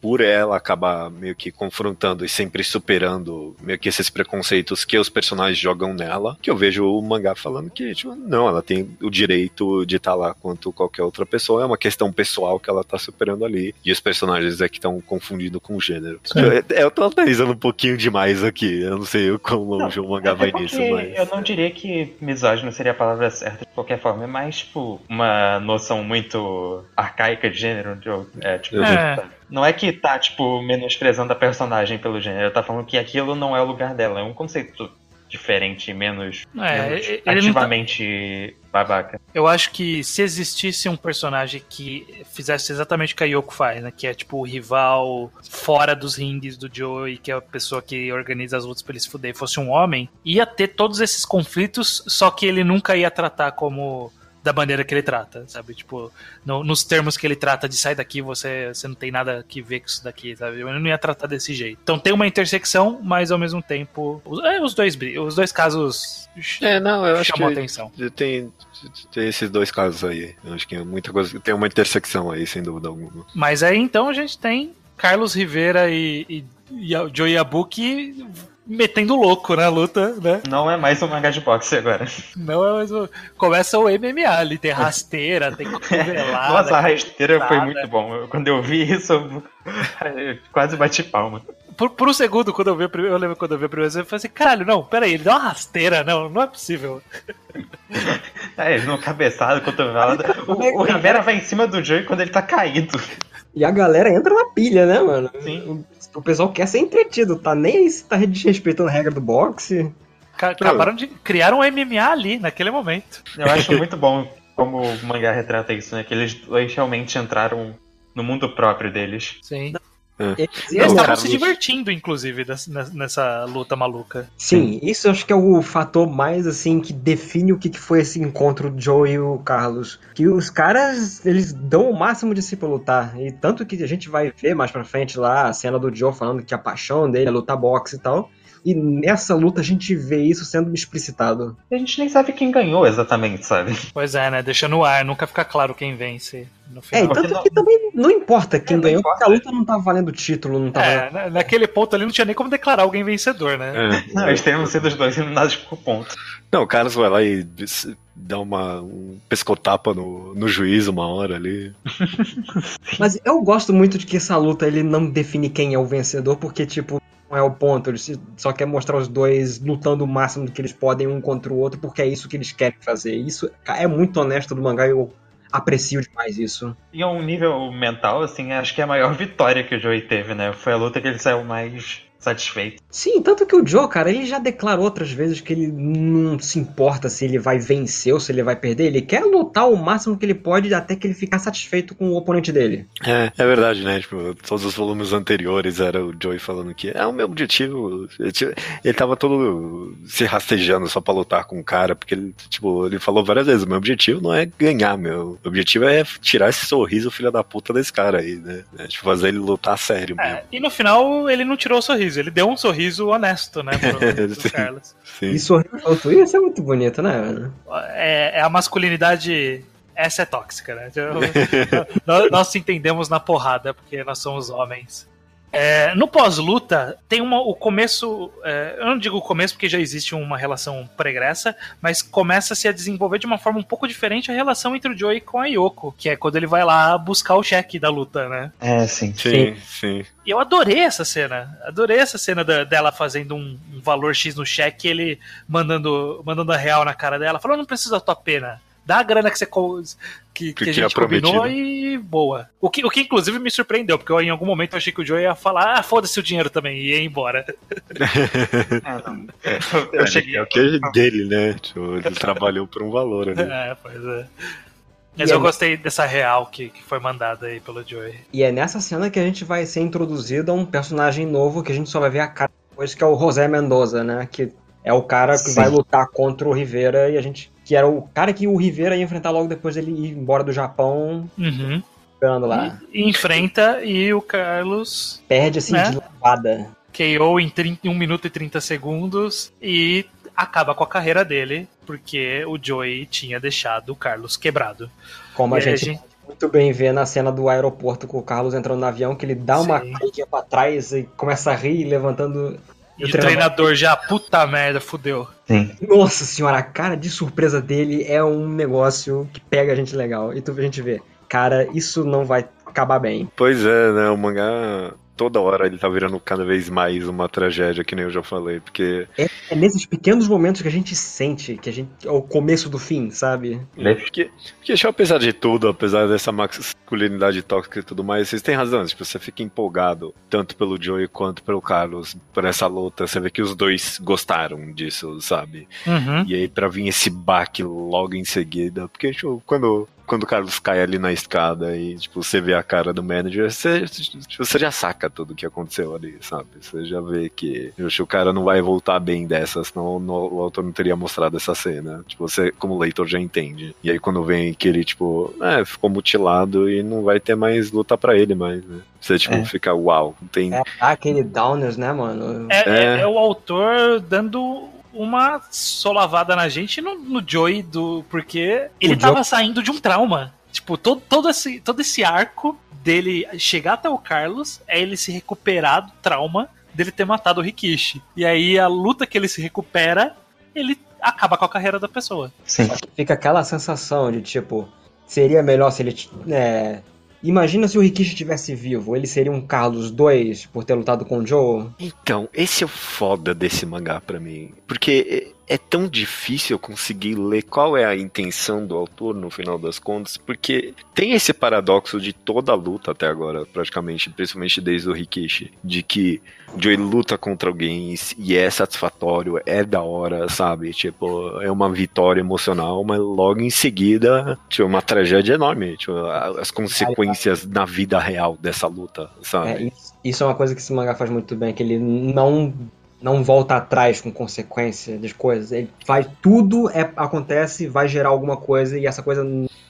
por ela acabar meio que confrontando e sempre superando meio que esses preconceitos que os personagens jogam nela, que eu vejo o mangá falando que, tipo, não, ela tem o direito de estar lá quanto qualquer outra pessoa, é uma questão pessoal que ela tá superando ali, e os personagens é que estão confundindo com o gênero. Eu, eu tô analisando um pouquinho demais aqui, eu não sei o quão longe o mangá vai É nisso, mas... Eu não diria que misógino seria a palavra certa de qualquer forma, é mais, tipo, uma noção muito arcaica de gênero. De, é, tipo. É. Não é que tá, tipo, menosprezando a personagem pelo gênero, tá falando que aquilo não é o lugar dela. É um conceito diferente, menos, É, menos tá- ativamente babaca. Eu acho que se existisse um personagem que fizesse exatamente o que a Yoko faz, né? Que é tipo o rival fora dos rings do Joey, que é a pessoa que organiza as lutas pra ele se fuder, fosse um homem, ia ter todos esses conflitos, só que ele nunca ia tratar como da maneira que ele trata, sabe? Tipo, no- nos termos que ele trata de sai daqui, você, você não tem nada que ver com isso daqui, sabe? Ele não ia tratar desse jeito. Então tem uma intersecção, mas ao mesmo tempo. Os, é, os dois os dois casos É, não, eu acho chamam que atenção. tem, tem esses dois casos aí. Eu acho que é muita coisa, tem uma intersecção aí, sem dúvida alguma. Mas aí então a gente tem Carlos Rivera e, e, e Joey Yabuki metendo louco na luta, né? Não é mais um mangá de boxe agora. Não é mais o... Começa o MMA ali, tem rasteira, tem cotovelada. Nossa, a rasteira foi muito bom. Quando eu vi isso, eu quase bati palma. Por, por um segundo, quando eu vi a primeira, eu lembro quando eu vi a primeira vez, eu falei assim, caralho, não, peraí, ele deu uma rasteira, não, não é possível. É, no cabeçado, cotovelada. Como é que- O, o Rivera vai em cima do Joey quando ele tá caído. E a galera entra na pilha, né, mano? Sim. O, o pessoal quer ser entretido, tá nem aí se tá desrespeitando a regra do boxe. Ca- Acabaram de criar um MMA ali, naquele momento. Eu acho muito bom como o mangá retrata isso, né? Que eles dois realmente entraram no mundo próprio deles. Sim. Eles iam- eles estavam se divertindo, inclusive, nessa, nessa luta maluca. Sim, isso eu acho que é o fator mais assim que define o que que foi esse encontro do Joe e o Carlos. Que os caras, eles dão o máximo de si pra lutar. E tanto que a gente vai ver mais pra frente lá a cena do Joe falando que a paixão dele é lutar boxe e tal. E nessa luta a gente vê isso sendo explicitado. E a gente nem sabe quem ganhou exatamente, sabe? Pois é, né? Deixa no ar, nunca fica claro quem vence no É, e tanto não- que também não importa quem É, ganhou, importa. porque a luta não tá valendo título, não tá valendo. É, na- naquele ponto ali não tinha nem como declarar alguém vencedor, né? É. Não, eles teriam sido os dois eliminados por ponto. Não, o Carlos vai lá e dá uma, um pescotapa no, no juiz uma hora ali. Mas eu gosto muito de que essa luta ele não define quem é o vencedor, porque, tipo, não é o ponto. Ele se- só quer mostrar os dois lutando o máximo que eles podem um contra o outro, porque é isso que eles querem fazer. Isso é muito honesto do mangá e eu aprecio demais isso. E a um nível mental, assim, acho que é a maior vitória que o Joey teve, né? Foi a luta que ele saiu mais satisfeito. Sim, tanto que o Joe, cara, ele já declarou outras vezes que ele não se importa se ele vai vencer ou se ele vai perder. Ele quer lutar o máximo que ele pode até que ele ficar satisfeito com o oponente dele. É, é verdade, né? Tipo, todos os volumes anteriores era o Joey falando que é o meu objetivo. Ele tava todo se rastejando só pra lutar com o cara, porque ele, tipo, ele falou várias vezes: meu objetivo não é ganhar, meu objetivo é tirar esse sorriso, filho da puta, desse cara aí, né? É, tipo, fazer ele lutar sério É, e no final ele não tirou o sorriso, ele deu um sorriso honesto, né, pro, pro. Carlos. Sim. E sorriu junto. Isso é muito bonito, né? É, é a masculinidade. Essa é tóxica, né? Eu- nós, nós se entendemos na porrada, porque nós somos homens. É, no pós-luta, tem uma, o começo. é, eu não digo o começo porque já existe uma relação pregressa, mas começa-se a desenvolver de uma forma um pouco diferente a relação entre o Joey com a Yoko, que é quando ele vai lá buscar o cheque da luta, né? É, sim. Sim, sim. E eu adorei essa cena. Adorei essa cena da- dela fazendo um, um valor X no cheque, ele mandando, mandando a real na cara dela, falando: não precisa da tua pena. Dá a grana que você que, que Que a gente combinou e boa. O que, o que inclusive me surpreendeu, porque eu, em algum momento eu achei que o Joe ia falar: ah, foda-se o dinheiro também, e ia embora. É, não. Eu cheguei. É o que é dele, né? Tipo, ele trabalhou por um valor ali. é, pois é. Mas E eu é- gostei dessa real que, que foi mandada aí pelo Joey. E é nessa cena que a gente vai ser introduzido a um personagem novo que a gente só vai ver a cara depois, que é o José Mendoza, né? Que é o cara que Sim. vai lutar contra o Rivera e a gente. Que era o cara que o Rivera ia enfrentar logo depois dele ir embora do Japão, Uhum. lá. E, enfrenta e o Carlos Perde assim Né? de lavada. KO em 30, 1 minuto e 30 segundos e acaba com a carreira dele, porque o Joey tinha deixado o Carlos quebrado. Como a E aí a gente gente- muito bem vê na cena do aeroporto com o Carlos entrando no avião, que ele dá uma Sim. caidinha pra trás e começa a rir, levantando. E o treinador já, puta merda, fudeu. Sim. Nossa senhora, a cara de surpresa dele é um negócio que pega a gente legal. E tu a gente vê, cara, isso não vai acabar bem. Pois é, né? O mangá, toda hora ele tá virando cada vez mais uma tragédia, que nem eu já falei, porque É nesses pequenos momentos que a gente sente que a gente é o começo do fim, sabe? Porque, porque acho, apesar de tudo, apesar dessa masculinidade tóxica e tudo mais, vocês têm razão. Tipo, você fica empolgado, tanto pelo Joey quanto pelo Carlos, por essa luta. Você vê que os dois gostaram disso, sabe? Uhum. E aí, pra vir esse baque logo em seguida, porque tipo, quando, quando o Carlos cai ali na escada e tipo, você vê a cara do manager, você, tipo, você já saca tudo que aconteceu ali, sabe? Você já vê que o cara não vai voltar bem dessa, senão no- o autor não teria mostrado essa cena. Tipo, você, como leitor, já entende. E aí, quando vem que ele, tipo, é, ficou mutilado e não vai ter mais luta pra ele mais, né? Você, tipo, É. fica, uau, não tem. É aquele Downers, né, mano? É, é- É. é o autor dando uma solavada na gente no, no Joey, do, porque ele O tava saindo de um trauma. Tipo, todo, todo, esse, todo esse arco dele chegar até o Carlos é ele se recuperar do trauma dele ter matado o Rikishi. E aí a luta que ele se recupera, ele acaba com a carreira da pessoa. Sim. Fica aquela sensação de tipo, seria melhor se ele. É... Imagina se o Rikishi estivesse vivo, ele seria um Carlos 2 por ter lutado com o Joe? Então, esse é o foda desse mangá pra mim. Porque é, é tão difícil conseguir ler qual é a intenção do autor no final das contas, porque tem esse paradoxo de toda a luta até agora, praticamente, principalmente desde o Rikishi, de que Joey luta contra alguém e é satisfatório, é da hora, sabe? Tipo, é uma vitória emocional, mas logo em seguida, tipo, uma tragédia enorme, tipo, as consequências na vida real dessa luta, sabe? É, isso, isso é uma coisa que esse mangá faz muito bem, que ele não não volta atrás com consequência das coisas. Ele vai tudo é, acontece, vai gerar alguma coisa e essa coisa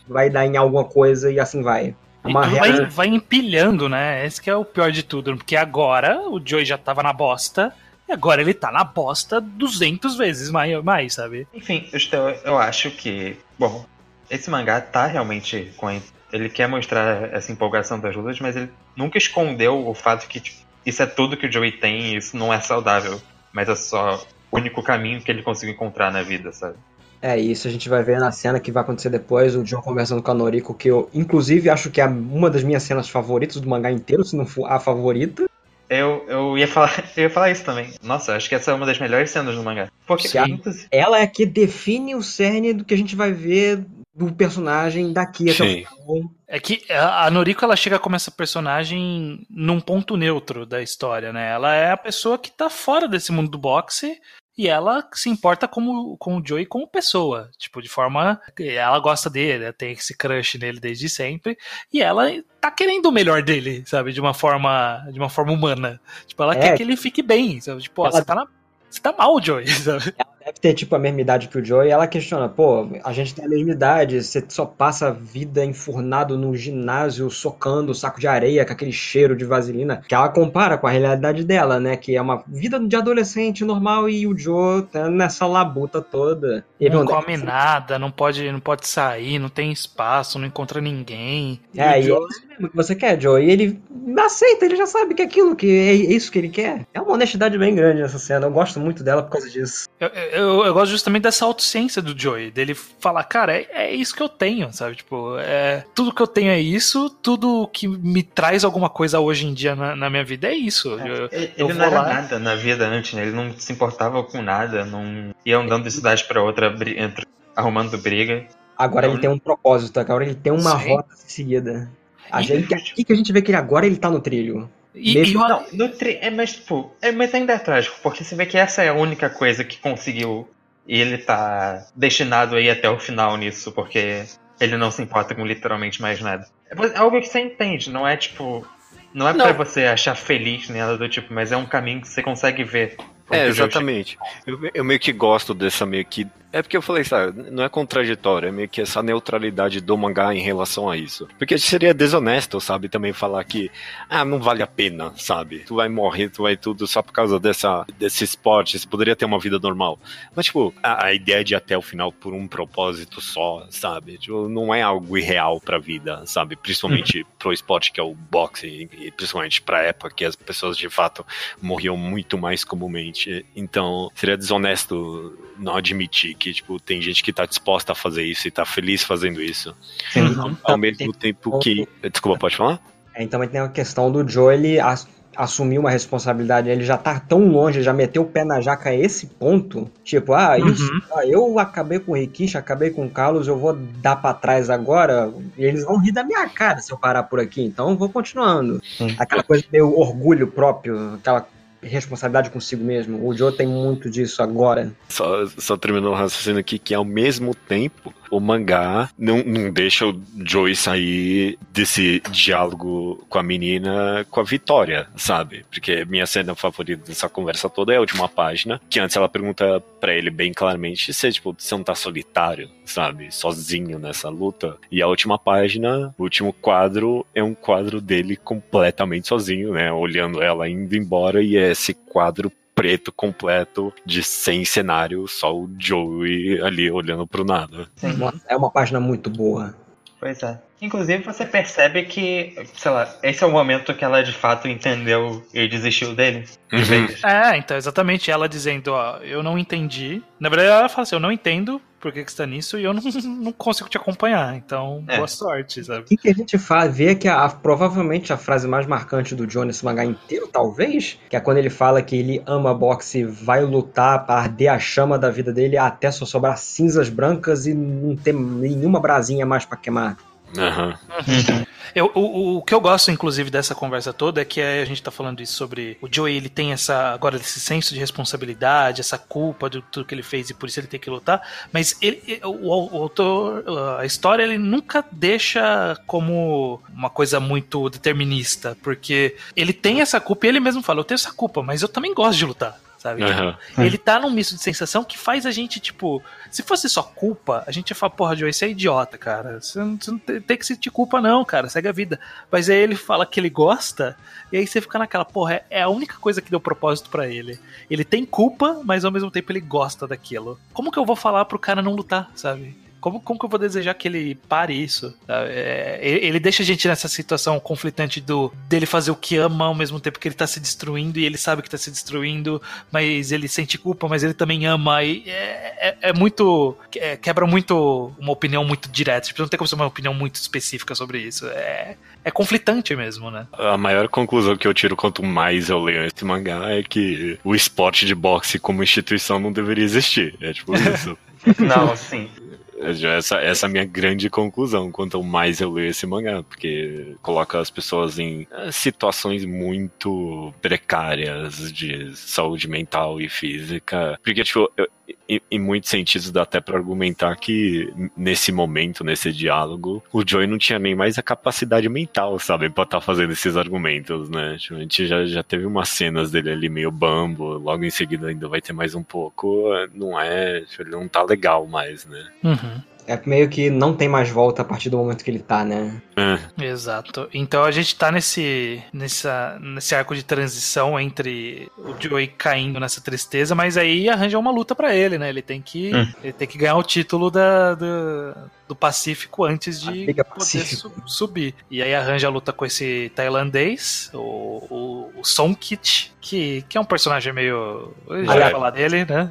vai dar em alguma coisa e assim vai. É E regra- vai, vai empilhando, né? Esse que é o pior de tudo. Porque agora o Joey já tava na bosta. E agora ele tá na bosta 200 vezes mais, mais sabe? Enfim, eu, eu acho que. Bom, esse mangá tá realmente com. Ele quer mostrar essa empolgação das lutas, mas ele nunca escondeu o fato que tipo, isso é tudo que o Joey tem e isso não é saudável. Mas é só o único caminho que ele conseguiu encontrar na vida, sabe? É isso, a gente vai ver na cena que vai acontecer depois, o John conversando com a Noriko, que eu, inclusive, acho que é uma das minhas cenas favoritas do mangá inteiro, se não for a favorita. Eu, eu, ia falar, eu ia falar isso também. Nossa, acho que essa é uma das melhores cenas do mangá. Porque, Se a- inclusive, Ela é que define o cerne do que a gente vai ver do personagem daqui até Sim. o final. É que a Noriko ela chega como essa personagem num ponto neutro da história, né? Ela é a pessoa que tá fora desse mundo do boxe e ela se importa como, com o Joey como pessoa. Tipo, de forma. Ela gosta dele, tem esse crush nele desde sempre. E ela tá querendo o melhor dele, sabe? De uma forma. De uma forma humana. Tipo, ela É. quer que ele fique bem, sabe? Tipo, ó, Ela- você tá na. Você tá mal, Joey, sabe? Deve ter tipo a mesma idade que o Joe e ela questiona, pô, a gente tem a mesma idade, você só passa a vida enfurnado no ginásio, socando o saco de areia com aquele cheiro de vaselina, que ela compara com a realidade dela, né, que é uma vida de adolescente normal e o Joe tá nessa labuta toda. E Não come nada, não pode, não pode sair, não tem espaço, não encontra ninguém. É, o e Joey- é isso mesmo que você quer, Joe. E ele aceita, ele já sabe que é aquilo, que é isso que ele quer. É uma honestidade bem grande nessa cena. Eu gosto muito dela por causa disso. Eu, eu, eu gosto justamente dessa autociência do Joey, dele falar, cara, é, é isso que eu tenho, sabe? Tipo, é, tudo que eu tenho é isso, tudo que me traz alguma coisa hoje em dia na, na minha vida é isso. Eu- Ele, eu não era lá- nada na vida antes, né? Ele não se importava com nada, não ia andando de cidade pra outra, arrumando briga. Agora Não, ele tem um propósito, agora ele tem uma Sim. rota seguida. A gente, aqui que a gente vê que ele agora ele tá no trilho. E, Mesmo- e eu- Não, no tri... é, mas tipo, é, mas ainda é trágico, porque você vê que essa é a única coisa que conseguiu e ele tá destinado aí até o final nisso, porque ele não se importa com literalmente mais nada. É algo que você entende, não é tipo. Não é Não. pra você achar feliz nem nada do tipo, mas é um caminho que você consegue ver. É, o exatamente. Eu, eu meio que gosto dessa meio que. É porque eu falei, sabe, não é contraditório, é meio que essa neutralidade do mangá em relação a isso. Porque seria desonesto, sabe, também falar que, ah, não vale a pena, sabe? Tu vai morrer, tu vai tudo só por causa dessa, desse esporte, você poderia ter uma vida normal. Mas, tipo, a, a ideia de ir até o final por um propósito só, sabe? Tipo, não é algo irreal pra vida, sabe? Principalmente pro esporte que é o boxe, e, principalmente pra época que as pessoas de fato morriam muito mais comumente. Então, seria desonesto não admitir que, tipo, tem gente que tá disposta a fazer isso e tá feliz fazendo isso. Sim. Uhum. Ao mesmo tempo que. Desculpa, pode falar? É, então tem a questão do Joe, ele as- assumir uma responsabilidade, ele já tá tão longe, já meteu o pé na jaca a esse ponto, tipo, ah, isso, Uhum. ah, eu acabei com o Rikishi, acabei com o Carlos, eu vou dar pra trás agora, e eles vão rir da minha cara se eu parar por aqui, então eu vou continuando. Sim. Aquela coisa meio orgulho próprio, aquela responsabilidade consigo mesmo. O Joe tem muito disso agora. Só, só terminando o raciocínio aqui que ao mesmo tempo o mangá não, não deixa o Joey sair desse diálogo com a menina com a Vitória, sabe? Porque minha cena favorita dessa conversa toda é a última página, que antes ela pergunta pra ele bem claramente se tipo, você não tá solitário, sabe? Sozinho nessa luta. E a última página, o último quadro, é um quadro dele completamente sozinho, né? Olhando ela indo embora e é esse quadro preto completo de sem cenário, só o Joey ali olhando pro nada. Sim. Nossa, é uma página muito boa. Pois é. Inclusive você percebe que, sei lá, esse é o momento que ela de fato entendeu e desistiu dele. De Uhum. É, então, exatamente. Ela dizendo, ó, eu não entendi. Na verdade, ela fala assim, eu não entendo por que, que você tá nisso e eu não, não consigo te acompanhar. Então, É. boa sorte, sabe? O que, que a gente vê que a, a- provavelmente a frase mais marcante do John nesse mangá inteiro, talvez, que é quando ele fala que ele ama boxe e vai lutar para arder a chama da vida dele até só sobrar cinzas brancas e não ter nenhuma brasinha mais para queimar. Aham. Eu, o, o que eu gosto, inclusive, dessa conversa toda é que a gente tá falando isso sobre o Joey, ele tem essa, agora, esse senso de responsabilidade, essa culpa de tudo que ele fez e por isso ele tem que lutar, mas ele, o, o autor, a história, ele nunca deixa como uma coisa muito determinista, porque ele tem essa culpa e ele mesmo fala, eu tenho essa culpa, mas eu também gosto de lutar. Sabe? Aham. Ele tá num misto de sensação que faz a gente, tipo, se fosse só culpa, a gente ia falar, porra, Joey, você é idiota, cara. Você não, você não tem, tem que sentir culpa, não, cara. Segue a vida. Mas aí ele fala que ele gosta, e aí você fica naquela, porra, é- é a única coisa que deu propósito pra ele. Ele tem culpa, mas ao mesmo tempo ele gosta daquilo. Como que eu vou falar pro cara não lutar, sabe? Como, como que eu vou desejar que ele pare isso? sabe? É, ele, ele deixa a gente nessa situação conflitante do dele fazer o que ama ao mesmo tempo que ele tá se destruindo e ele sabe que tá se destruindo, mas ele sente culpa, mas ele também ama. E é, é- é muito. é, quebra muito uma opinião muito direta. Tipo, não tem como ser uma opinião muito específica sobre isso. É, é conflitante mesmo, né? A maior conclusão que eu tiro quanto mais eu leio esse mangá é que o esporte de boxe como instituição não deveria existir. É tipo isso. Não, sim. Essa, essa é a minha grande conclusão quanto mais eu leio esse mangá, porque coloca as pessoas em eh, situações muito precárias de saúde mental e física. Porque, tipo, eu, em, muitos sentidos dá até para argumentar que nesse momento, nesse diálogo, o Joey não tinha nem mais a capacidade mental, sabe, pra estar tá fazendo esses argumentos, né? Tipo, a gente já, já teve umas cenas dele ali meio bambo, logo em seguida ainda vai ter mais um pouco, não é, tipo, ele não tá legal mais, né? Uhum. É meio que não tem mais volta a partir do momento que ele tá, né? É. Exato. Então a gente tá nesse, nessa, nesse arco de transição entre o Joey caindo nessa tristeza, mas aí arranja uma luta para ele, né? Ele tem que, Hum. ele tem que ganhar o título da, do, do Pacífico antes de poder su- subir. E aí arranja a luta com esse tailandês, o, o, o Songkit, que, que é um personagem meio. Eu já ia falar dele, né?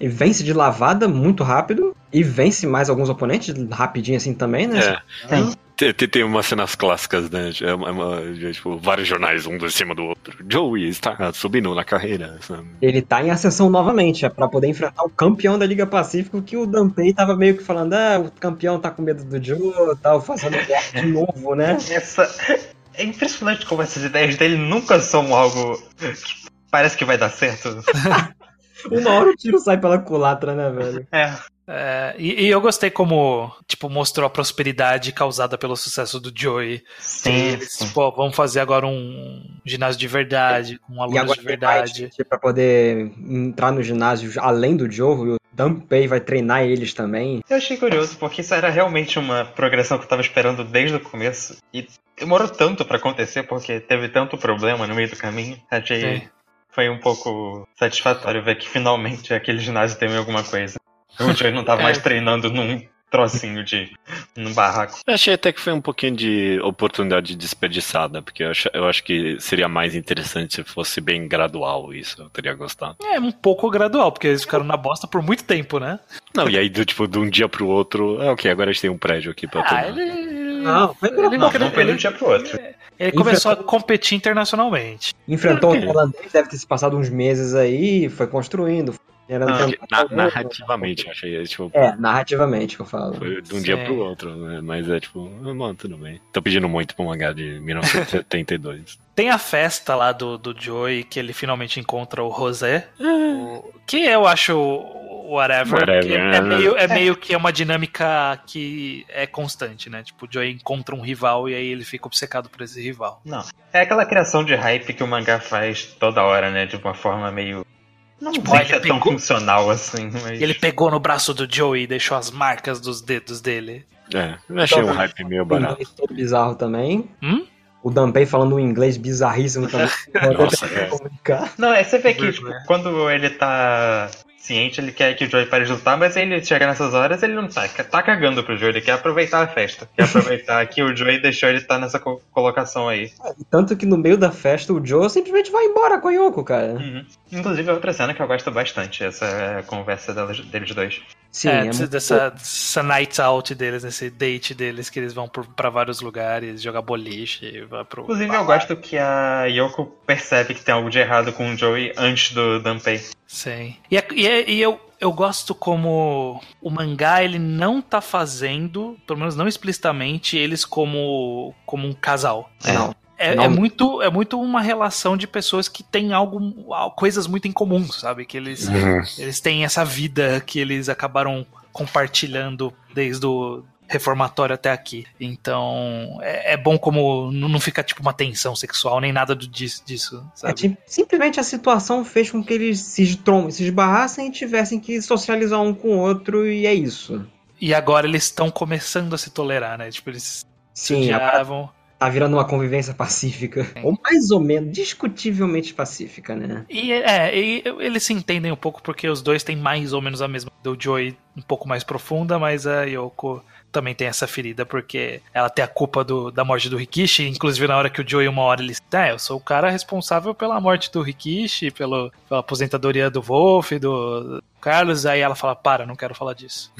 E vence de lavada muito rápido. E vence mais alguns oponentes rapidinho assim também, né? É. Tem. Tem, tem- umas cenas clássicas, né? É uma, é uma- é, tipo, vários jornais, um em cima do outro. Joey está subindo na carreira, sabe? Ele tá em ascensão novamente, é pra poder enfrentar o campeão da Liga Pacífico, que o Danpei tava meio que falando, ah, o campeão tá com medo do Joe, tal, fazendo guerra de novo, né? Essa... É impressionante como essas ideias dele nunca são algo que parece que vai dar certo. Uma hora o tiro sai pela culatra, né, velho? É. É, e, e eu gostei como, tipo, mostrou a prosperidade causada pelo sucesso do Joey. Sim, Eles, sim. pô, vamos fazer agora um ginásio de verdade, com alunos agora de verdade. pra poder entrar no ginásio além do Joe, e o Danpei vai treinar eles também. Eu achei curioso, porque isso era realmente uma progressão que eu tava esperando desde o começo. E demorou tanto pra acontecer, porque teve tanto problema no meio do caminho. Achei. Sim. Foi um pouco satisfatório ver que finalmente aquele ginásio tem alguma coisa. O Joey não tava É. mais treinando num trocinho de. num barraco. Eu achei até que foi um pouquinho de oportunidade desperdiçada, porque eu acho, eu acho que seria mais interessante se fosse bem gradual isso, eu teria gostado. É um pouco gradual, porque eles ficaram na bosta por muito tempo, né? Não, e aí, do, tipo, de um dia pro outro, ah, ok, agora a gente tem um prédio aqui pra Ah, ele. Não, foi ele, Não, não ele- foi de um dia pro outro. ele começou a competir internacionalmente. Enfrentou o holandês, deve ter se passado uns meses aí, foi construindo. Era tentando- Na- narrativamente, eu achei, tipo, É, narrativamente que eu falo. foi de um Sim. dia pro outro, né? Mas é tipo, mano, tudo bem. Tô pedindo muito pra um H de 1972. Tem a festa lá do, do Joey, que ele finalmente encontra o José. o- que eu acho whatever. Whatever, é, né? meio, é meio que é uma dinâmica que é constante, né? Tipo, o Joey encontra um rival e aí ele fica obcecado por esse rival. Não. É aquela criação de hype que o mangá faz toda hora, né? De uma forma meio. Não Tipo, sei ele se é tão pegou- funcional assim, mas. Ele pegou no braço do Joey e deixou as marcas dos dedos dele. É, eu achei um hype meio barato. todo bizarro também. Hum? O Danpei falando um inglês bizarríssimo também. Nossa, é. Não, é você vê que, tipo, quando ele tá ciente, ele quer que o Joey pare de lutar, mas ele chega nessas horas, ele não tá, tá cagando pro Joey, ele quer aproveitar a festa. Quer aproveitar que o Joey deixou ele estar nessa co- colocação aí. Tanto que no meio da festa o Joe simplesmente vai embora com a Yoko, cara. Uhum. Inclusive, é outra cena que eu gosto bastante, essa é conversa delas, deles dois. Sim, é, é, dessa, muito dessa, dessa night out deles, nesse date deles, que eles vão por, pra vários lugares, jogar boliche, vai pro. Inclusive, eu gosto que a Yoko percebe que tem algo de errado com o Joey antes do Danpei. Sim. E, é- e é- e eu, eu gosto como o mangá ele não tá fazendo, pelo menos não explicitamente, eles como, como um casal. Não. É, Não. é muito, é muito uma relação de pessoas que têm algo, coisas muito em comum, sabe? Que eles, eles têm essa vida que eles acabaram compartilhando desde o reformatório até aqui. Então, é, é bom como não fica tipo uma tensão sexual nem nada do, disso, disso, É, sabe? tipo, simplesmente a situação fez com que eles se, estrom- se esbarrassem e tivessem que socializar um com o outro, e é isso. E agora eles estão começando a se tolerar, né? Tipo, eles se Sim, agora odiavam. tá virando uma convivência pacífica. Ou mais ou menos, discutivelmente pacífica, né? E, é, e eles se entendem um pouco porque os dois têm mais ou menos a mesma. Do Joey um pouco mais profunda, mas a Yoko também tem essa ferida porque ela tem a culpa do, da morte do Rikishi. Inclusive, na hora que o Joey, uma hora, ele. É, eu sou o cara responsável pela morte do Rikishi, pelo, pela aposentadoria do Wolf, do Carlos. Aí ela fala: Para, não quero falar disso.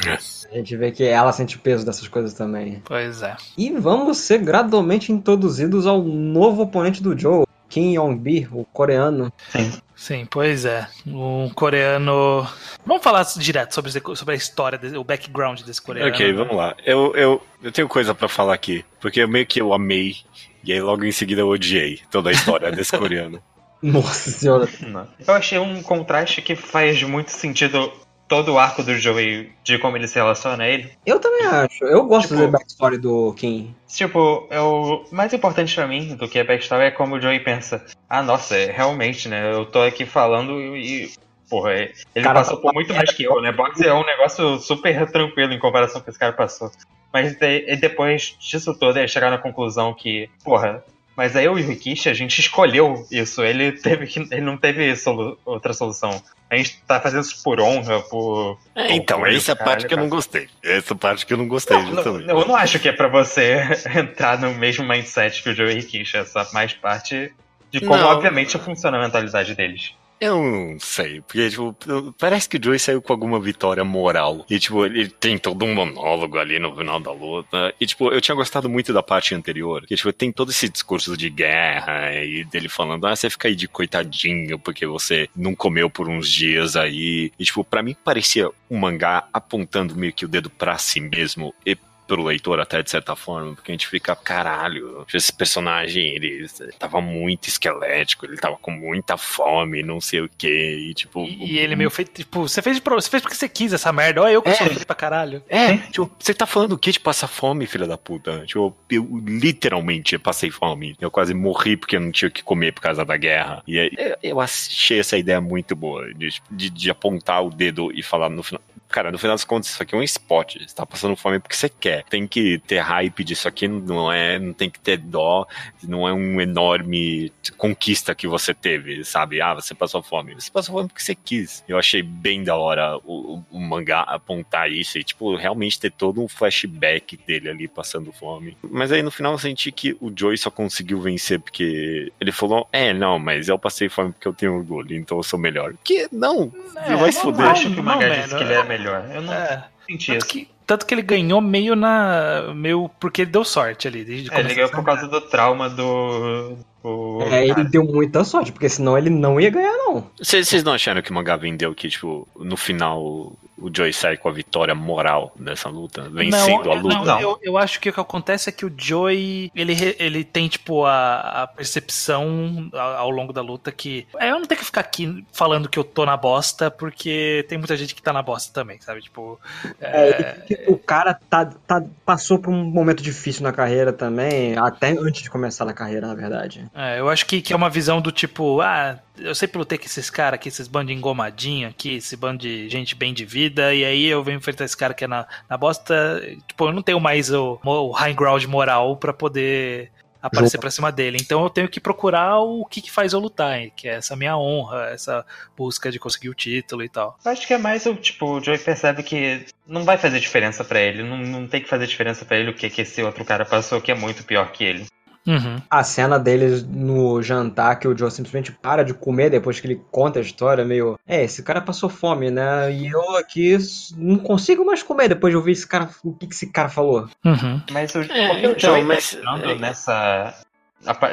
A gente vê que ela sente o peso dessas coisas também. Pois é. E vamos ser gradualmente introduzidos ao novo oponente do Joe, Kim Yong-bi, o coreano. Sim. Sim, pois é. Um coreano. Vamos falar direto sobre, sobre a história, o background desse coreano. Ok, vamos lá. Eu, eu, eu tenho coisa pra falar aqui. Porque eu meio que eu amei. E aí logo em seguida eu odiei toda a história desse coreano. Nossa senhora. Não. Eu achei um contraste que faz muito sentido todo o arco do Joey, de como ele se relaciona a ele. Eu também acho. Eu gosto Tipo- da backstory do Kim. Tipo, é o mais importante pra mim do que a backstory é como o Joey pensa. Ah, nossa, é, realmente, né? Eu tô aqui falando e. Porra, é- ele Cara, passou por muito mais que eu, né? Boxe é um negócio super tranquilo em comparação com o que esse cara passou. Mas de- e depois disso tudo, ele chegar na conclusão que, porra, mas aí eu e o Rikishi, a gente escolheu isso. Ele teve que. Ele não teve solu- outra solução. A gente tá fazendo isso por honra, por. É, então, por essa é a caralho, parte que eu não cara. gostei. Essa parte que eu não gostei, Não, justamente. não, eu não acho que é pra você entrar no mesmo mindset que o Joey Rikishi, é só mais parte de como, Não. obviamente, funciona a mentalidade deles. Eu não sei, porque, tipo, parece que o Joey saiu com alguma vitória moral. E, tipo, ele tem todo um monólogo ali no final da luta. E, tipo, eu tinha gostado muito da parte anterior, que, tipo, tem todo esse discurso de guerra e dele falando, ah, você fica aí de coitadinho porque você não comeu por uns dias aí. E, tipo, pra mim parecia um mangá apontando meio que o dedo pra si mesmo e pro leitor até de certa forma, porque a gente fica, caralho, esse personagem, ele tava muito esquelético, ele tava com muita fome, não sei o que, e tipo... E, e ele meio feito, tipo, você fez, você fez porque você quis essa merda, olha eu que É. sofri pra caralho. É, tipo, você tá falando o que de passar fome, filha da puta? Tipo, eu literalmente passei fome. Eu quase morri porque eu não tinha o que comer por causa da guerra. E aí, eu- eu achei essa ideia muito boa, de, de, de apontar o dedo e falar no final. Cara, no final das contas, isso aqui é um spot. Você tá passando fome porque você quer. Tem que ter hype disso aqui, não é. Não tem que ter dó. Não é um enorme conquista que você teve, sabe? Ah, você passou fome. Você passou fome porque você quis. Eu achei bem da hora o, o- o mangá apontar isso e, tipo, realmente ter todo um flashback dele ali passando fome. Mas aí no final eu senti que o Joey só conseguiu vencer porque ele falou: É, não, mas eu passei fome porque eu tenho orgulho, então eu sou melhor. Que não, É, vai não se Eu fuder. não, acho que o mangá disse que ele é melhor. Eu não É, senti tanto isso. que, tanto que ele ganhou meio na. meio porque ele deu sorte ali. Desde É, ele ganhou por causa do trauma do. do É, ele deu muita sorte, porque senão ele não ia ganhar, não. Vocês vocês não acharam que o mangá vendeu que, tipo, no final o Joey sai com a vitória moral dessa luta, vencendo a eu- luta? Não, Não. Eu, eu acho que o que acontece é que o Joey, ele, ele tem, tipo, a, a percepção ao, longo da luta que. É, eu não tenho que ficar aqui falando que eu tô na bosta, porque tem muita gente que tá na bosta também, sabe? Tipo. É, é, o cara tá, tá- passou por um momento difícil na carreira também, até antes de começar na carreira, na verdade. É, eu acho que, que é uma visão do tipo, ah, eu sempre lutei com esses caras aqui, esses bandos de engomadinho aqui, esse bando de gente bem de vida, e aí eu venho enfrentar esse cara que é na, na bosta, tipo, eu não tenho mais o, o high ground moral pra poder aparecer pra cima dele. Então eu tenho que procurar o que, que faz eu lutar, hein, que é essa minha honra, essa busca de conseguir o título e tal. Eu acho que é mais o tipo, o Joey percebe que não vai fazer diferença pra ele. Não, não tem que fazer diferença pra ele o que, que esse outro cara passou, que é muito pior que ele. Uhum. A cena deles no jantar, que o Joe simplesmente para de comer depois que ele conta a história, meio. É, esse cara passou fome, né? E eu aqui não consigo mais comer depois de ouvir esse cara. O que, que esse cara falou? Uhum. Mas o, É, o então, Joey mas- tá entrando é. nessa.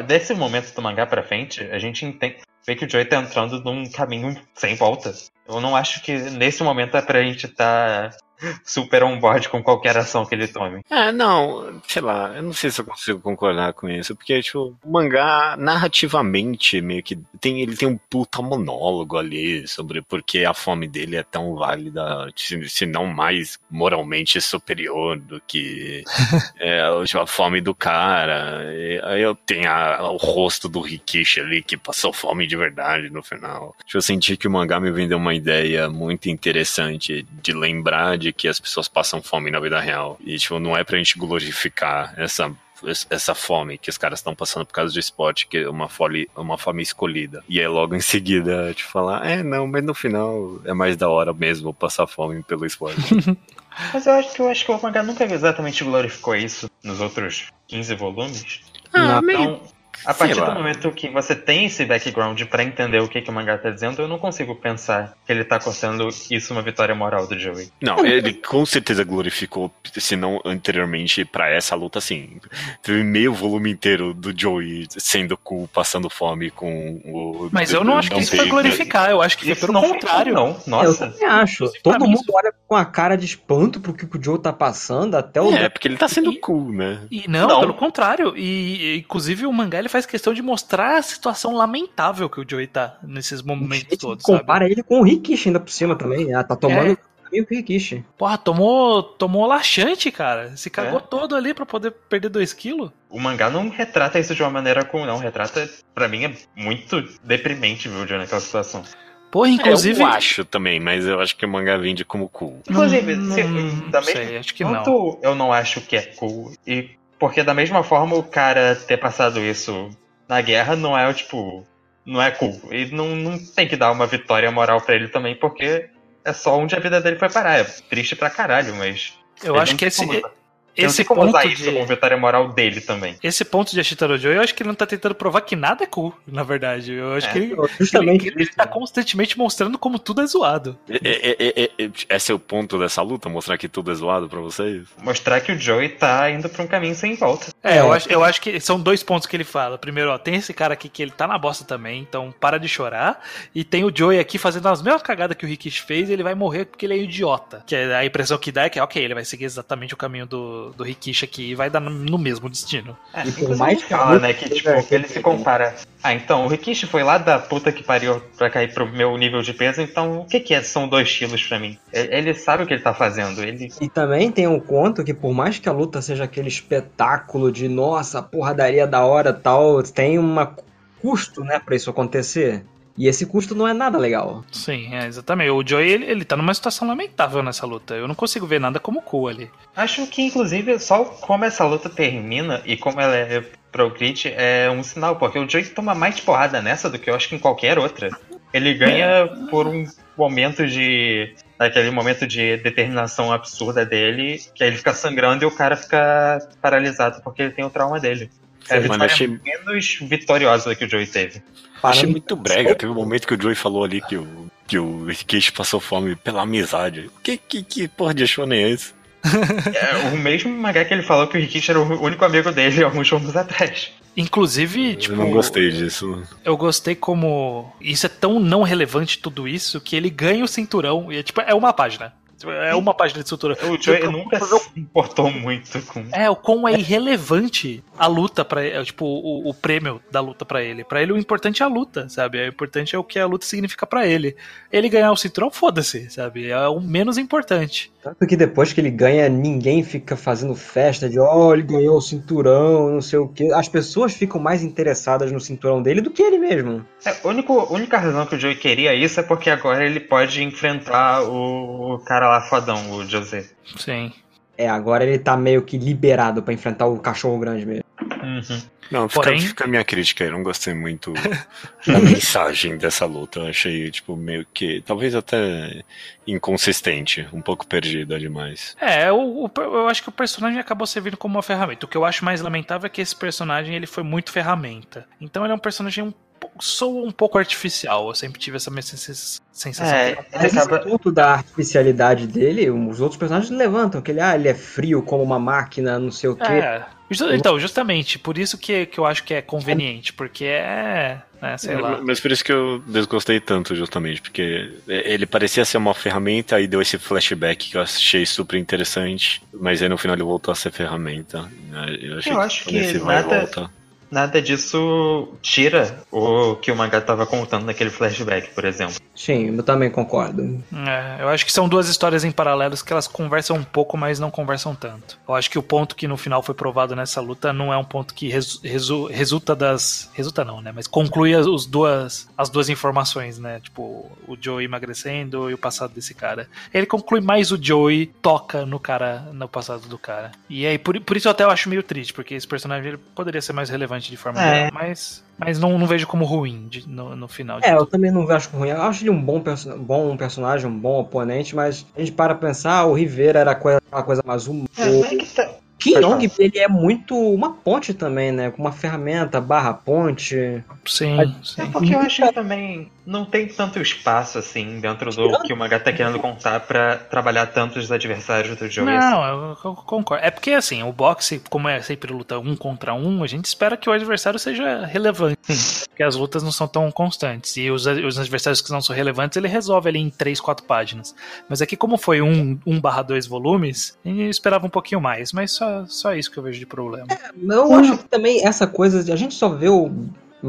Desse momento do mangá pra frente, a gente entende, vê que o Joey tá entrando num caminho sem volta. Eu não acho que nesse momento é pra gente tá super on board com qualquer ação que ele tome. É, não, sei lá, eu não sei se eu consigo concordar com isso, porque, tipo, o mangá, narrativamente, meio que tem, ele tem um puta monólogo ali sobre por que a fome dele é tão válida, se, se não mais moralmente superior do que é, tipo, a fome do cara. E aí eu tenho a- o rosto do Rikishi ali, que passou fome de verdade no final. Tipo, eu senti que o mangá me vendeu uma ideia muito interessante de lembrar de que as pessoas passam fome na vida real. E, tipo, não é pra gente glorificar essa essa fome que os caras estão passando por causa do esporte, que é uma fome, uma fome escolhida. E aí logo em seguida te falar, é, não, mas no final é mais da hora mesmo passar fome pelo esporte. Mas eu acho que eu acho que o mangá nunca exatamente glorificou isso nos outros 15 volumes. Ah, Não. meio Então, A partir do momento que você tem esse background pra entender o que, que o mangá tá dizendo, eu não consigo pensar que ele tá considerando isso uma vitória moral do Joey. Não, ele com certeza glorificou, se não anteriormente, pra essa luta, assim. Teve meio volume inteiro do Joey sendo cool, passando fome com o. Mas eu não acho que isso foi glorificar, eu acho que foi pelo contrário. não. É, eu Nossa. também acho. Todo mundo olha com a cara de espanto pro que o Joe tá passando, até o. É, porque ele tá sendo cool, né? E não, pelo contrário. E, e, inclusive o mangá ele faz questão de mostrar a situação lamentável que o Joey tá nesses momentos gente todos, sabe? compara ele com o Rikishi ainda por cima também. Ah, tá tomando É. o caminho que o Rikishi. Porra, tomou, tomou laxante, cara. Se cagou É. todo ali pra poder perder 2 quilos. O mangá não retrata isso de uma maneira cool, não. Retrata, pra mim, é muito deprimente ver o Joey naquela situação. Porra, inclusive. Eu acho também, mas eu acho que o mangá vende como cool. Inclusive, não, se, da sei, acho que não. quanto eu não acho que é cool, e porque da mesma forma o cara ter passado isso na guerra não é, tipo, não é cool. E não, não tem que dar uma vitória moral pra ele também, porque é só onde a vida dele foi parar. É triste pra caralho, mas. Eu acho que esse, esse como ponto usar isso de. como vitória moral dele também. Esse ponto de Ashitaro Joe, eu acho que ele não tá tentando provar que nada é cool, na verdade. Eu acho É. que ele, Justamente ele, ele tá constantemente mostrando como tudo é zoado. É- é- é- é- esse é o ponto dessa luta? Mostrar que tudo é zoado pra vocês? Mostrar que o Joey tá indo pra um caminho sem volta. É, É. eu acho, eu acho que são dois pontos que ele fala. Primeiro, ó, tem esse cara aqui que ele tá na bosta também, então para de chorar. E tem o Joey aqui fazendo as mesmas cagadas que o Rikishi fez e ele vai morrer porque ele é idiota. Que é a impressão que dá é que, ok, ele vai seguir exatamente o caminho do, do Rikishi aqui vai dar no, mesmo destino. É, E por mais fala, né, que tipo, ele se compara. Ah, então, o Rikishi foi lá da puta que pariu pra cair pro meu nível de peso, então o que que é? São dois quilos pra mim. Ele, sabe o que ele tá fazendo, ele... E também tem um conto que, por mais que a luta seja aquele espetáculo de nossa, porradaria da hora tal, tem um custo, né, pra isso acontecer. E esse custo não é nada legal. Sim, é, exatamente. O Joey, ele, ele tá numa situação lamentável nessa luta. Eu não consigo ver nada como cool ali. Acho que, inclusive, só como essa luta termina e como ela é pro Grit é um sinal, porque o Joey toma mais porrada nessa do que eu acho que em qualquer outra. Ele ganha por um momento de... Aquele momento de determinação absurda dele, que aí ele fica sangrando e o cara fica paralisado porque ele tem o trauma dele. É a vitória achei- menos vitoriosa que o Joey teve. Achei muito brega. Teve um momento que o Joey falou ali que o, que o Rikishi passou fome pela amizade. Que, que, que porra de shonen é esse? É o mesmo mangá que ele falou que o Rikishi era o único amigo dele alguns anos atrás. Inclusive, tipo. eu não gostei disso. Eu gostei como. Isso é tão não relevante tudo isso que ele ganha o cinturão. E é, tipo, é uma página. Tipo, É uma página de cinturão. O Joey nunca se importou muito com. É, o quão é irrelevante a luta para tipo o, o prêmio da luta pra ele. Pra ele o importante é a luta, sabe? O importante é o que a luta significa pra ele. Ele ganhar o cinturão, foda-se, sabe? É o menos importante. Tanto que depois que ele ganha, ninguém fica fazendo festa de ó, ele ganhou o cinturão, não sei o quê. As pessoas ficam mais interessadas no cinturão dele do que ele mesmo. É, a única, única razão que o Joey queria isso é porque agora ele pode enfrentar o, o cara lá fodão, o José. Sim. É, agora ele tá meio que liberado pra enfrentar o cachorro grande mesmo. Uhum. Não, fica, Porém- fica a minha crítica. Eu não gostei muito da mensagem dessa luta. Eu achei, tipo, meio que. Talvez até inconsistente. Um pouco perdida demais. É, o, o- eu acho que o personagem acabou servindo como uma ferramenta. O que eu acho mais lamentável é que esse personagem ele foi muito ferramenta. Então ele é um personagem um soa um pouco artificial. Eu sempre tive essa sens- sensação. É, esse acaba. ponto da artificialidade dele, os outros personagens levantam, que ele, ah, ele é frio como uma máquina, não sei o quê. É. Então, justamente, por isso que, que eu acho que é conveniente, porque é. Né, sei lá. Mas por isso que eu desgostei tanto, justamente, porque ele parecia ser uma ferramenta, aí deu esse flashback que eu achei super interessante, mas aí no final ele voltou a ser ferramenta. Eu, achei Eu acho que esse vai e nada- volta. Nada disso tira o que o mangá tava contando naquele flashback, por exemplo. Sim, eu também concordo. É, eu acho que são duas histórias em paralelos que elas conversam um pouco, mas não conversam tanto. Eu acho que o ponto que no final foi provado nessa luta não é um ponto que resu- resu- resulta das. Resulta não, né? Mas conclui as, os duas, as duas informações, né? Tipo, o Joey emagrecendo e o passado desse cara. Ele conclui mais o Joey toca no cara, no passado do cara. E aí, por, por isso eu até eu acho meio triste, porque esse personagem ele poderia ser mais relevante de forma É. geral, mas, mas não, não vejo como ruim de- no, no final. de É, eu tudo. também não acho ruim. Eu acho ele um bom, perso bom personagem, um bom oponente, mas a gente para pra pensar, ah, o Rivera era aquela coisa mais humor. É, mas é que tá- Yong, ele é muito uma ponte também, né? Com uma ferramenta barra ponte. Sim, É sim. porque eu acho que também não tem tanto espaço assim dentro do que o mangá tá querendo contar pra trabalhar tantos adversários do Joey. assim. Não, eu, eu concordo. É porque assim, o boxe, como é sempre luta um contra um, a gente espera que o adversário seja relevante. porque as lutas não são tão constantes. E os, os adversários que não são relevantes, ele resolve ali em 3, 4 páginas. Mas aqui, como foi um, um barra 2 volumes, a gente esperava um pouquinho mais. Mas só, só isso que eu vejo de problema. Eu acho que também essa coisa, de- a gente só vê o,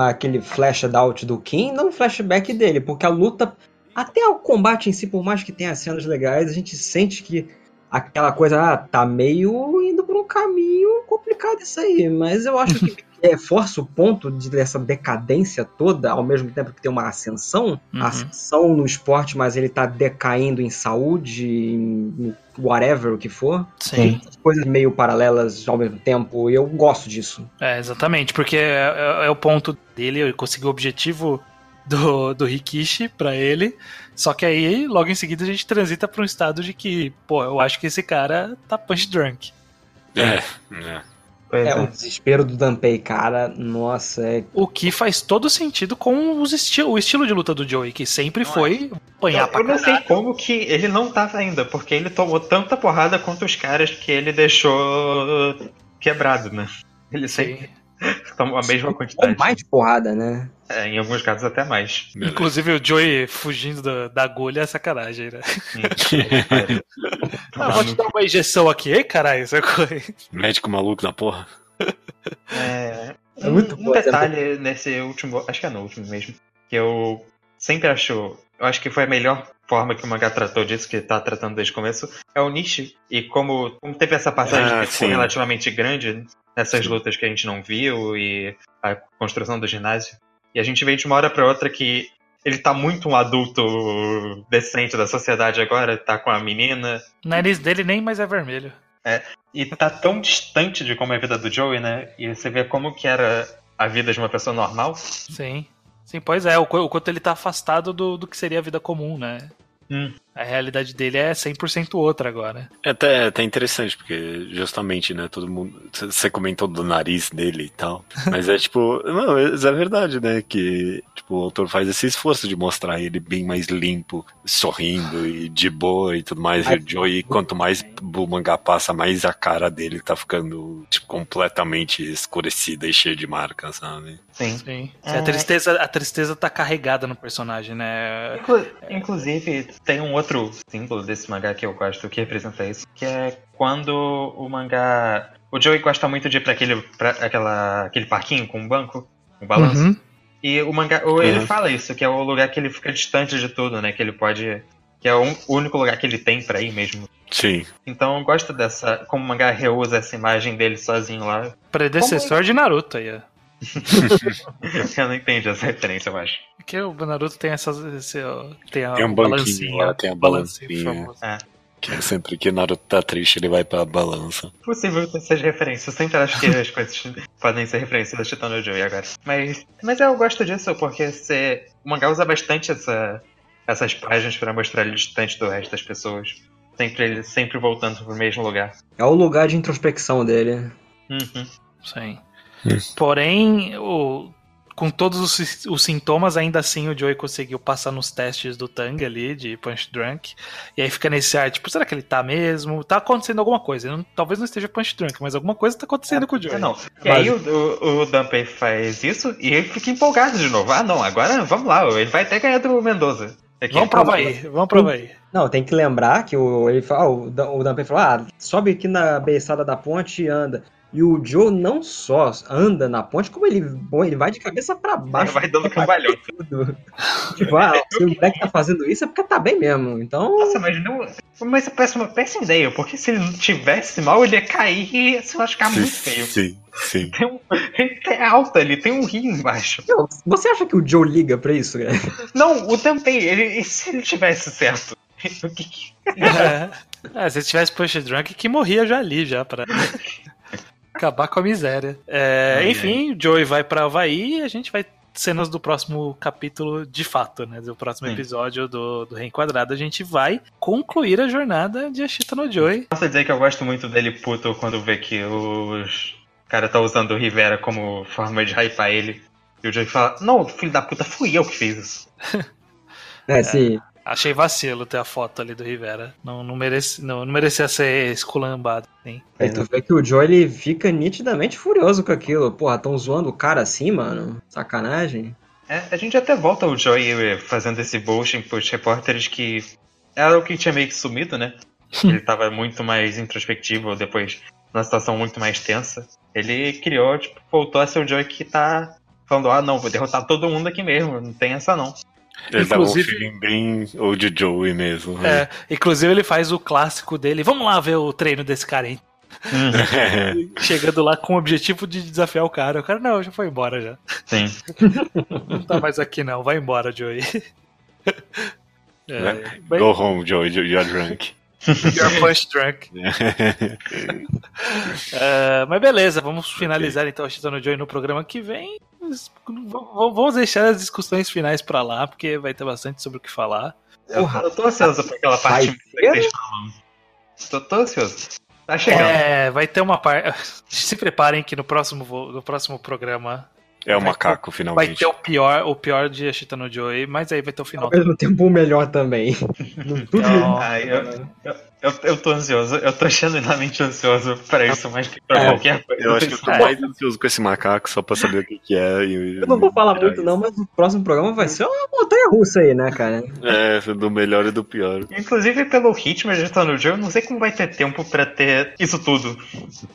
aquele flash out do Kim, não o flashback dele, porque a luta, até o combate em si, por mais que tenha cenas legais, a gente sente que aquela coisa, ah, tá meio indo por um caminho complicado isso aí, mas eu acho que é, força o ponto de, dessa decadência toda, ao mesmo tempo que tem uma ascensão, Uhum. ascensão no esporte, mas ele tá decaindo em saúde, em whatever o que for. Sim. Coisas meio paralelas ao mesmo tempo, e eu gosto disso. É, exatamente, porque é, é- é o ponto dele, ele conseguiu o objetivo do, do Rikishi pra ele, só que aí, logo em seguida, a gente transita pra um estado de que, pô, eu acho que esse cara tá punch drunk. É, é. Pois É, é. o desespero do Danpei, cara, nossa, é. O que faz todo sentido com os esti o estilo de luta do Joey, que sempre foi apanhar Eu, pra eu não sei como que ele não tava ainda, porque ele tomou tanta porrada quanto os caras que ele deixou quebrado, né? Ele sempre tomou a mesma quantidade. mais porrada, né? É, em alguns casos até mais. Inclusive o Joey fugindo da, da agulha é sacanagem, né? Ah, vou te dar uma injeção aqui, hein, caralho? Essa coisa. Médico maluco da porra. É, É um, muito um boa, detalhe nesse último, acho que é no último mesmo, que eu sempre acho, eu acho que foi a melhor forma que o mangá tratou disso, que tá tratando desde o começo, é o Nishi. E como, como teve essa passagem Ah, sim. relativamente grande nessas Sim. lutas que a gente não viu e a construção do ginásio, e a gente vê de uma hora pra outra que ele tá muito um adulto decente da sociedade agora, tá com a menina, O nariz dele nem mais é vermelho. e tá tão distante de como é a vida do Joey, né? E você vê como que era a vida de uma pessoa normal. Sim. Sim, pois é, o, qu- o quanto ele tá afastado do, do que seria a vida comum, né? Hum. A realidade dele é 100% outra agora. É até, até interessante, porque justamente, né, todo mundo. Você comentou do nariz dele e tal. Mas é tipo. Não, é é verdade, né? Que tipo, o autor faz esse esforço de mostrar ele bem mais limpo, sorrindo e de boa e tudo mais. E o Joey, quanto mais o mangá passa, mais a cara dele tá ficando tipo, completamente escurecida e cheia de marcas, sabe? Sim. Sim. É. A, tristeza, a tristeza tá carregada no personagem, né? Inclu- inclusive, tem um outro símbolo desse mangá que eu gosto que representa isso, que é quando o mangá. O Joey gosta muito de ir pra aquele, pra aquela, aquele parquinho com um banco, um balanço. Uhum. E o mangá. o- Ele Uhum. fala isso, que é o lugar que ele fica distante de tudo, né? Que ele pode. Que é o único lugar que ele tem pra ir mesmo. Sim. Então eu gosto dessa. Como o mangá reusa essa imagem dele sozinho lá. Predecessor de Naruto aí, ó. Eu não entendi essa referência, eu acho. Porque o Naruto tem essas. Esse, ó, tem, a, Tem um banquinho lá, tem a balancinha. famoso. Que é sempre que o Naruto tá triste, ele vai pra balança. possível que seja referência. Eu sempre acho que as coisas podem ser referências a Chitano Joey agora. Mas, mas eu gosto disso porque você, o mangá usa bastante essa, essas páginas pra mostrar ele distante do resto das pessoas. Sempre ele sempre voltando pro mesmo lugar. É o lugar de introspecção dele. Uhum. Sim. Hum. Porém, o, com todos os, os sintomas, ainda assim o Joey conseguiu passar nos testes do Tang ali, de Punch Drunk. E aí fica nesse ar, tipo, será que ele tá mesmo? Tá acontecendo alguma coisa. Não- talvez não esteja Punch Drunk, mas alguma coisa tá acontecendo com o Joey. Não. E aí o, o, o faz isso e ele fica empolgado de novo. Ah, não, agora vamos lá, ele vai até ganhar do Mendoza. Aqui. Vamos provar aí, vamos provar aí. Não, tem que lembrar que o, ele fala, ah, o, o falou: ah, sobe aqui na beiçada da ponte e anda. E o Joe não só anda na ponte, como ele, bom, ele vai de cabeça pra Ele baixo. vai dando cambalhão. tudo. tipo, ah, se o moleque tá fazendo isso é porque tá bem mesmo. Então, Nossa, mas não. Mas parece uma péssima ideia, porque se ele não tivesse mal, ele ia cair e ia se machucar muito feio. Sim, sim. Tem um, ele é alto ali, tem um rio embaixo. meu, você acha que o Joe liga pra isso, cara? Não, o Dantei, ele, e se ele tivesse certo? O que que- É. É, se tivesse Punch Drunk, que morria já ali, já, pra acabar com a miséria. É, Ai, enfim, o Joey vai pra Havaí e a gente vai cenas do próximo capítulo de fato, né? Do próximo Sim. episódio do, do Reenquadrado. A gente vai concluir a jornada de Ashita no Joy. Posso dizer que eu gosto muito dele puto quando vê que os cara tá usando o Rivera como forma de hypar ele. E o Joey fala, não, filho da puta, fui eu que fiz isso. É, sim. Achei vacilo ter a foto ali do Rivera. Não, não, merece, não, não merecia ser esculambado. Sim. Aí tu vê que o Joe ele fica nitidamente furioso com aquilo. Porra, tão zoando o cara assim, mano. Sacanagem. É, a gente até volta o Joey fazendo esse bullshit pros repórteres que era o que tinha meio que sumido, né? Ele tava muito mais introspectivo depois, numa situação muito mais tensa. Ele criou, tipo, voltou a ser o Joey que tá falando, ah não, vou derrotar todo mundo aqui mesmo, não tem essa não. Ele dava um Inclusive- feeling bem old Joey mesmo. né? É, inclusive ele faz o clássico dele. Vamos lá ver o treino desse cara aí. Chegando lá com o objetivo de desafiar o cara. O cara, não, já foi embora já. Sim. Não tá mais aqui não, vai embora, Joey. É, Né? bem, Go home, Joey, you're drunk. You're punch drunk. É, mas beleza, vamos finalizar então a Chita no Joey no programa que vem. Vamos deixar as discussões finais pra lá, porque vai ter bastante sobre o que falar. Eu, eu tô ansioso por aquela parte que falam. Tô, tô ansioso. Tá chegando. É, vai ter uma parte. Se preparem que no próximo, no próximo programa É o macaco, vai finalmente. ter o pior, o pior de Ashita no Joey, mas aí vai ter o final. Ao mesmo tempo o melhor também. Tudo Então, eu, eu, eu, eu tô ansioso, eu tô genuinamente ansioso pra isso mais que pra É, qualquer coisa. Eu acho que eu tô É. mais ansioso com esse macaco só pra saber o que, que é. E, Eu não vou falar muito não, mas o próximo programa vai ser uma montanha russa aí, né, cara? É, do melhor e do pior. Inclusive pelo ritmo de estar no jogo, eu não sei como vai ter tempo pra ter isso tudo.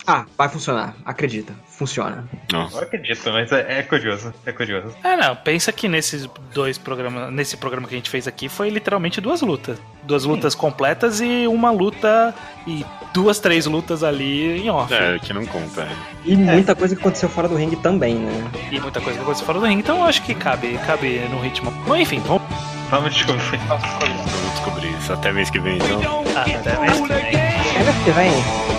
Ah, vai funcionar. Acredita. Funciona. Não. Eu acredito, mas é, é curioso, é curioso. É, não, pensa que nesses dois programas, nesse programa que a gente fez aqui, foi literalmente duas lutas. Duas lutas completas e uma luta e duas, três lutas ali em off. É, que não conta. é. E muita coisa que aconteceu fora do ringue também, né? E muita coisa que aconteceu fora do ringue, então eu acho que cabe, cabe no ritmo. Bom, enfim, vamos Vamos descobrir. Vamos descobrir isso. Até mês que vem, então. até mês que vem. É mês que vem.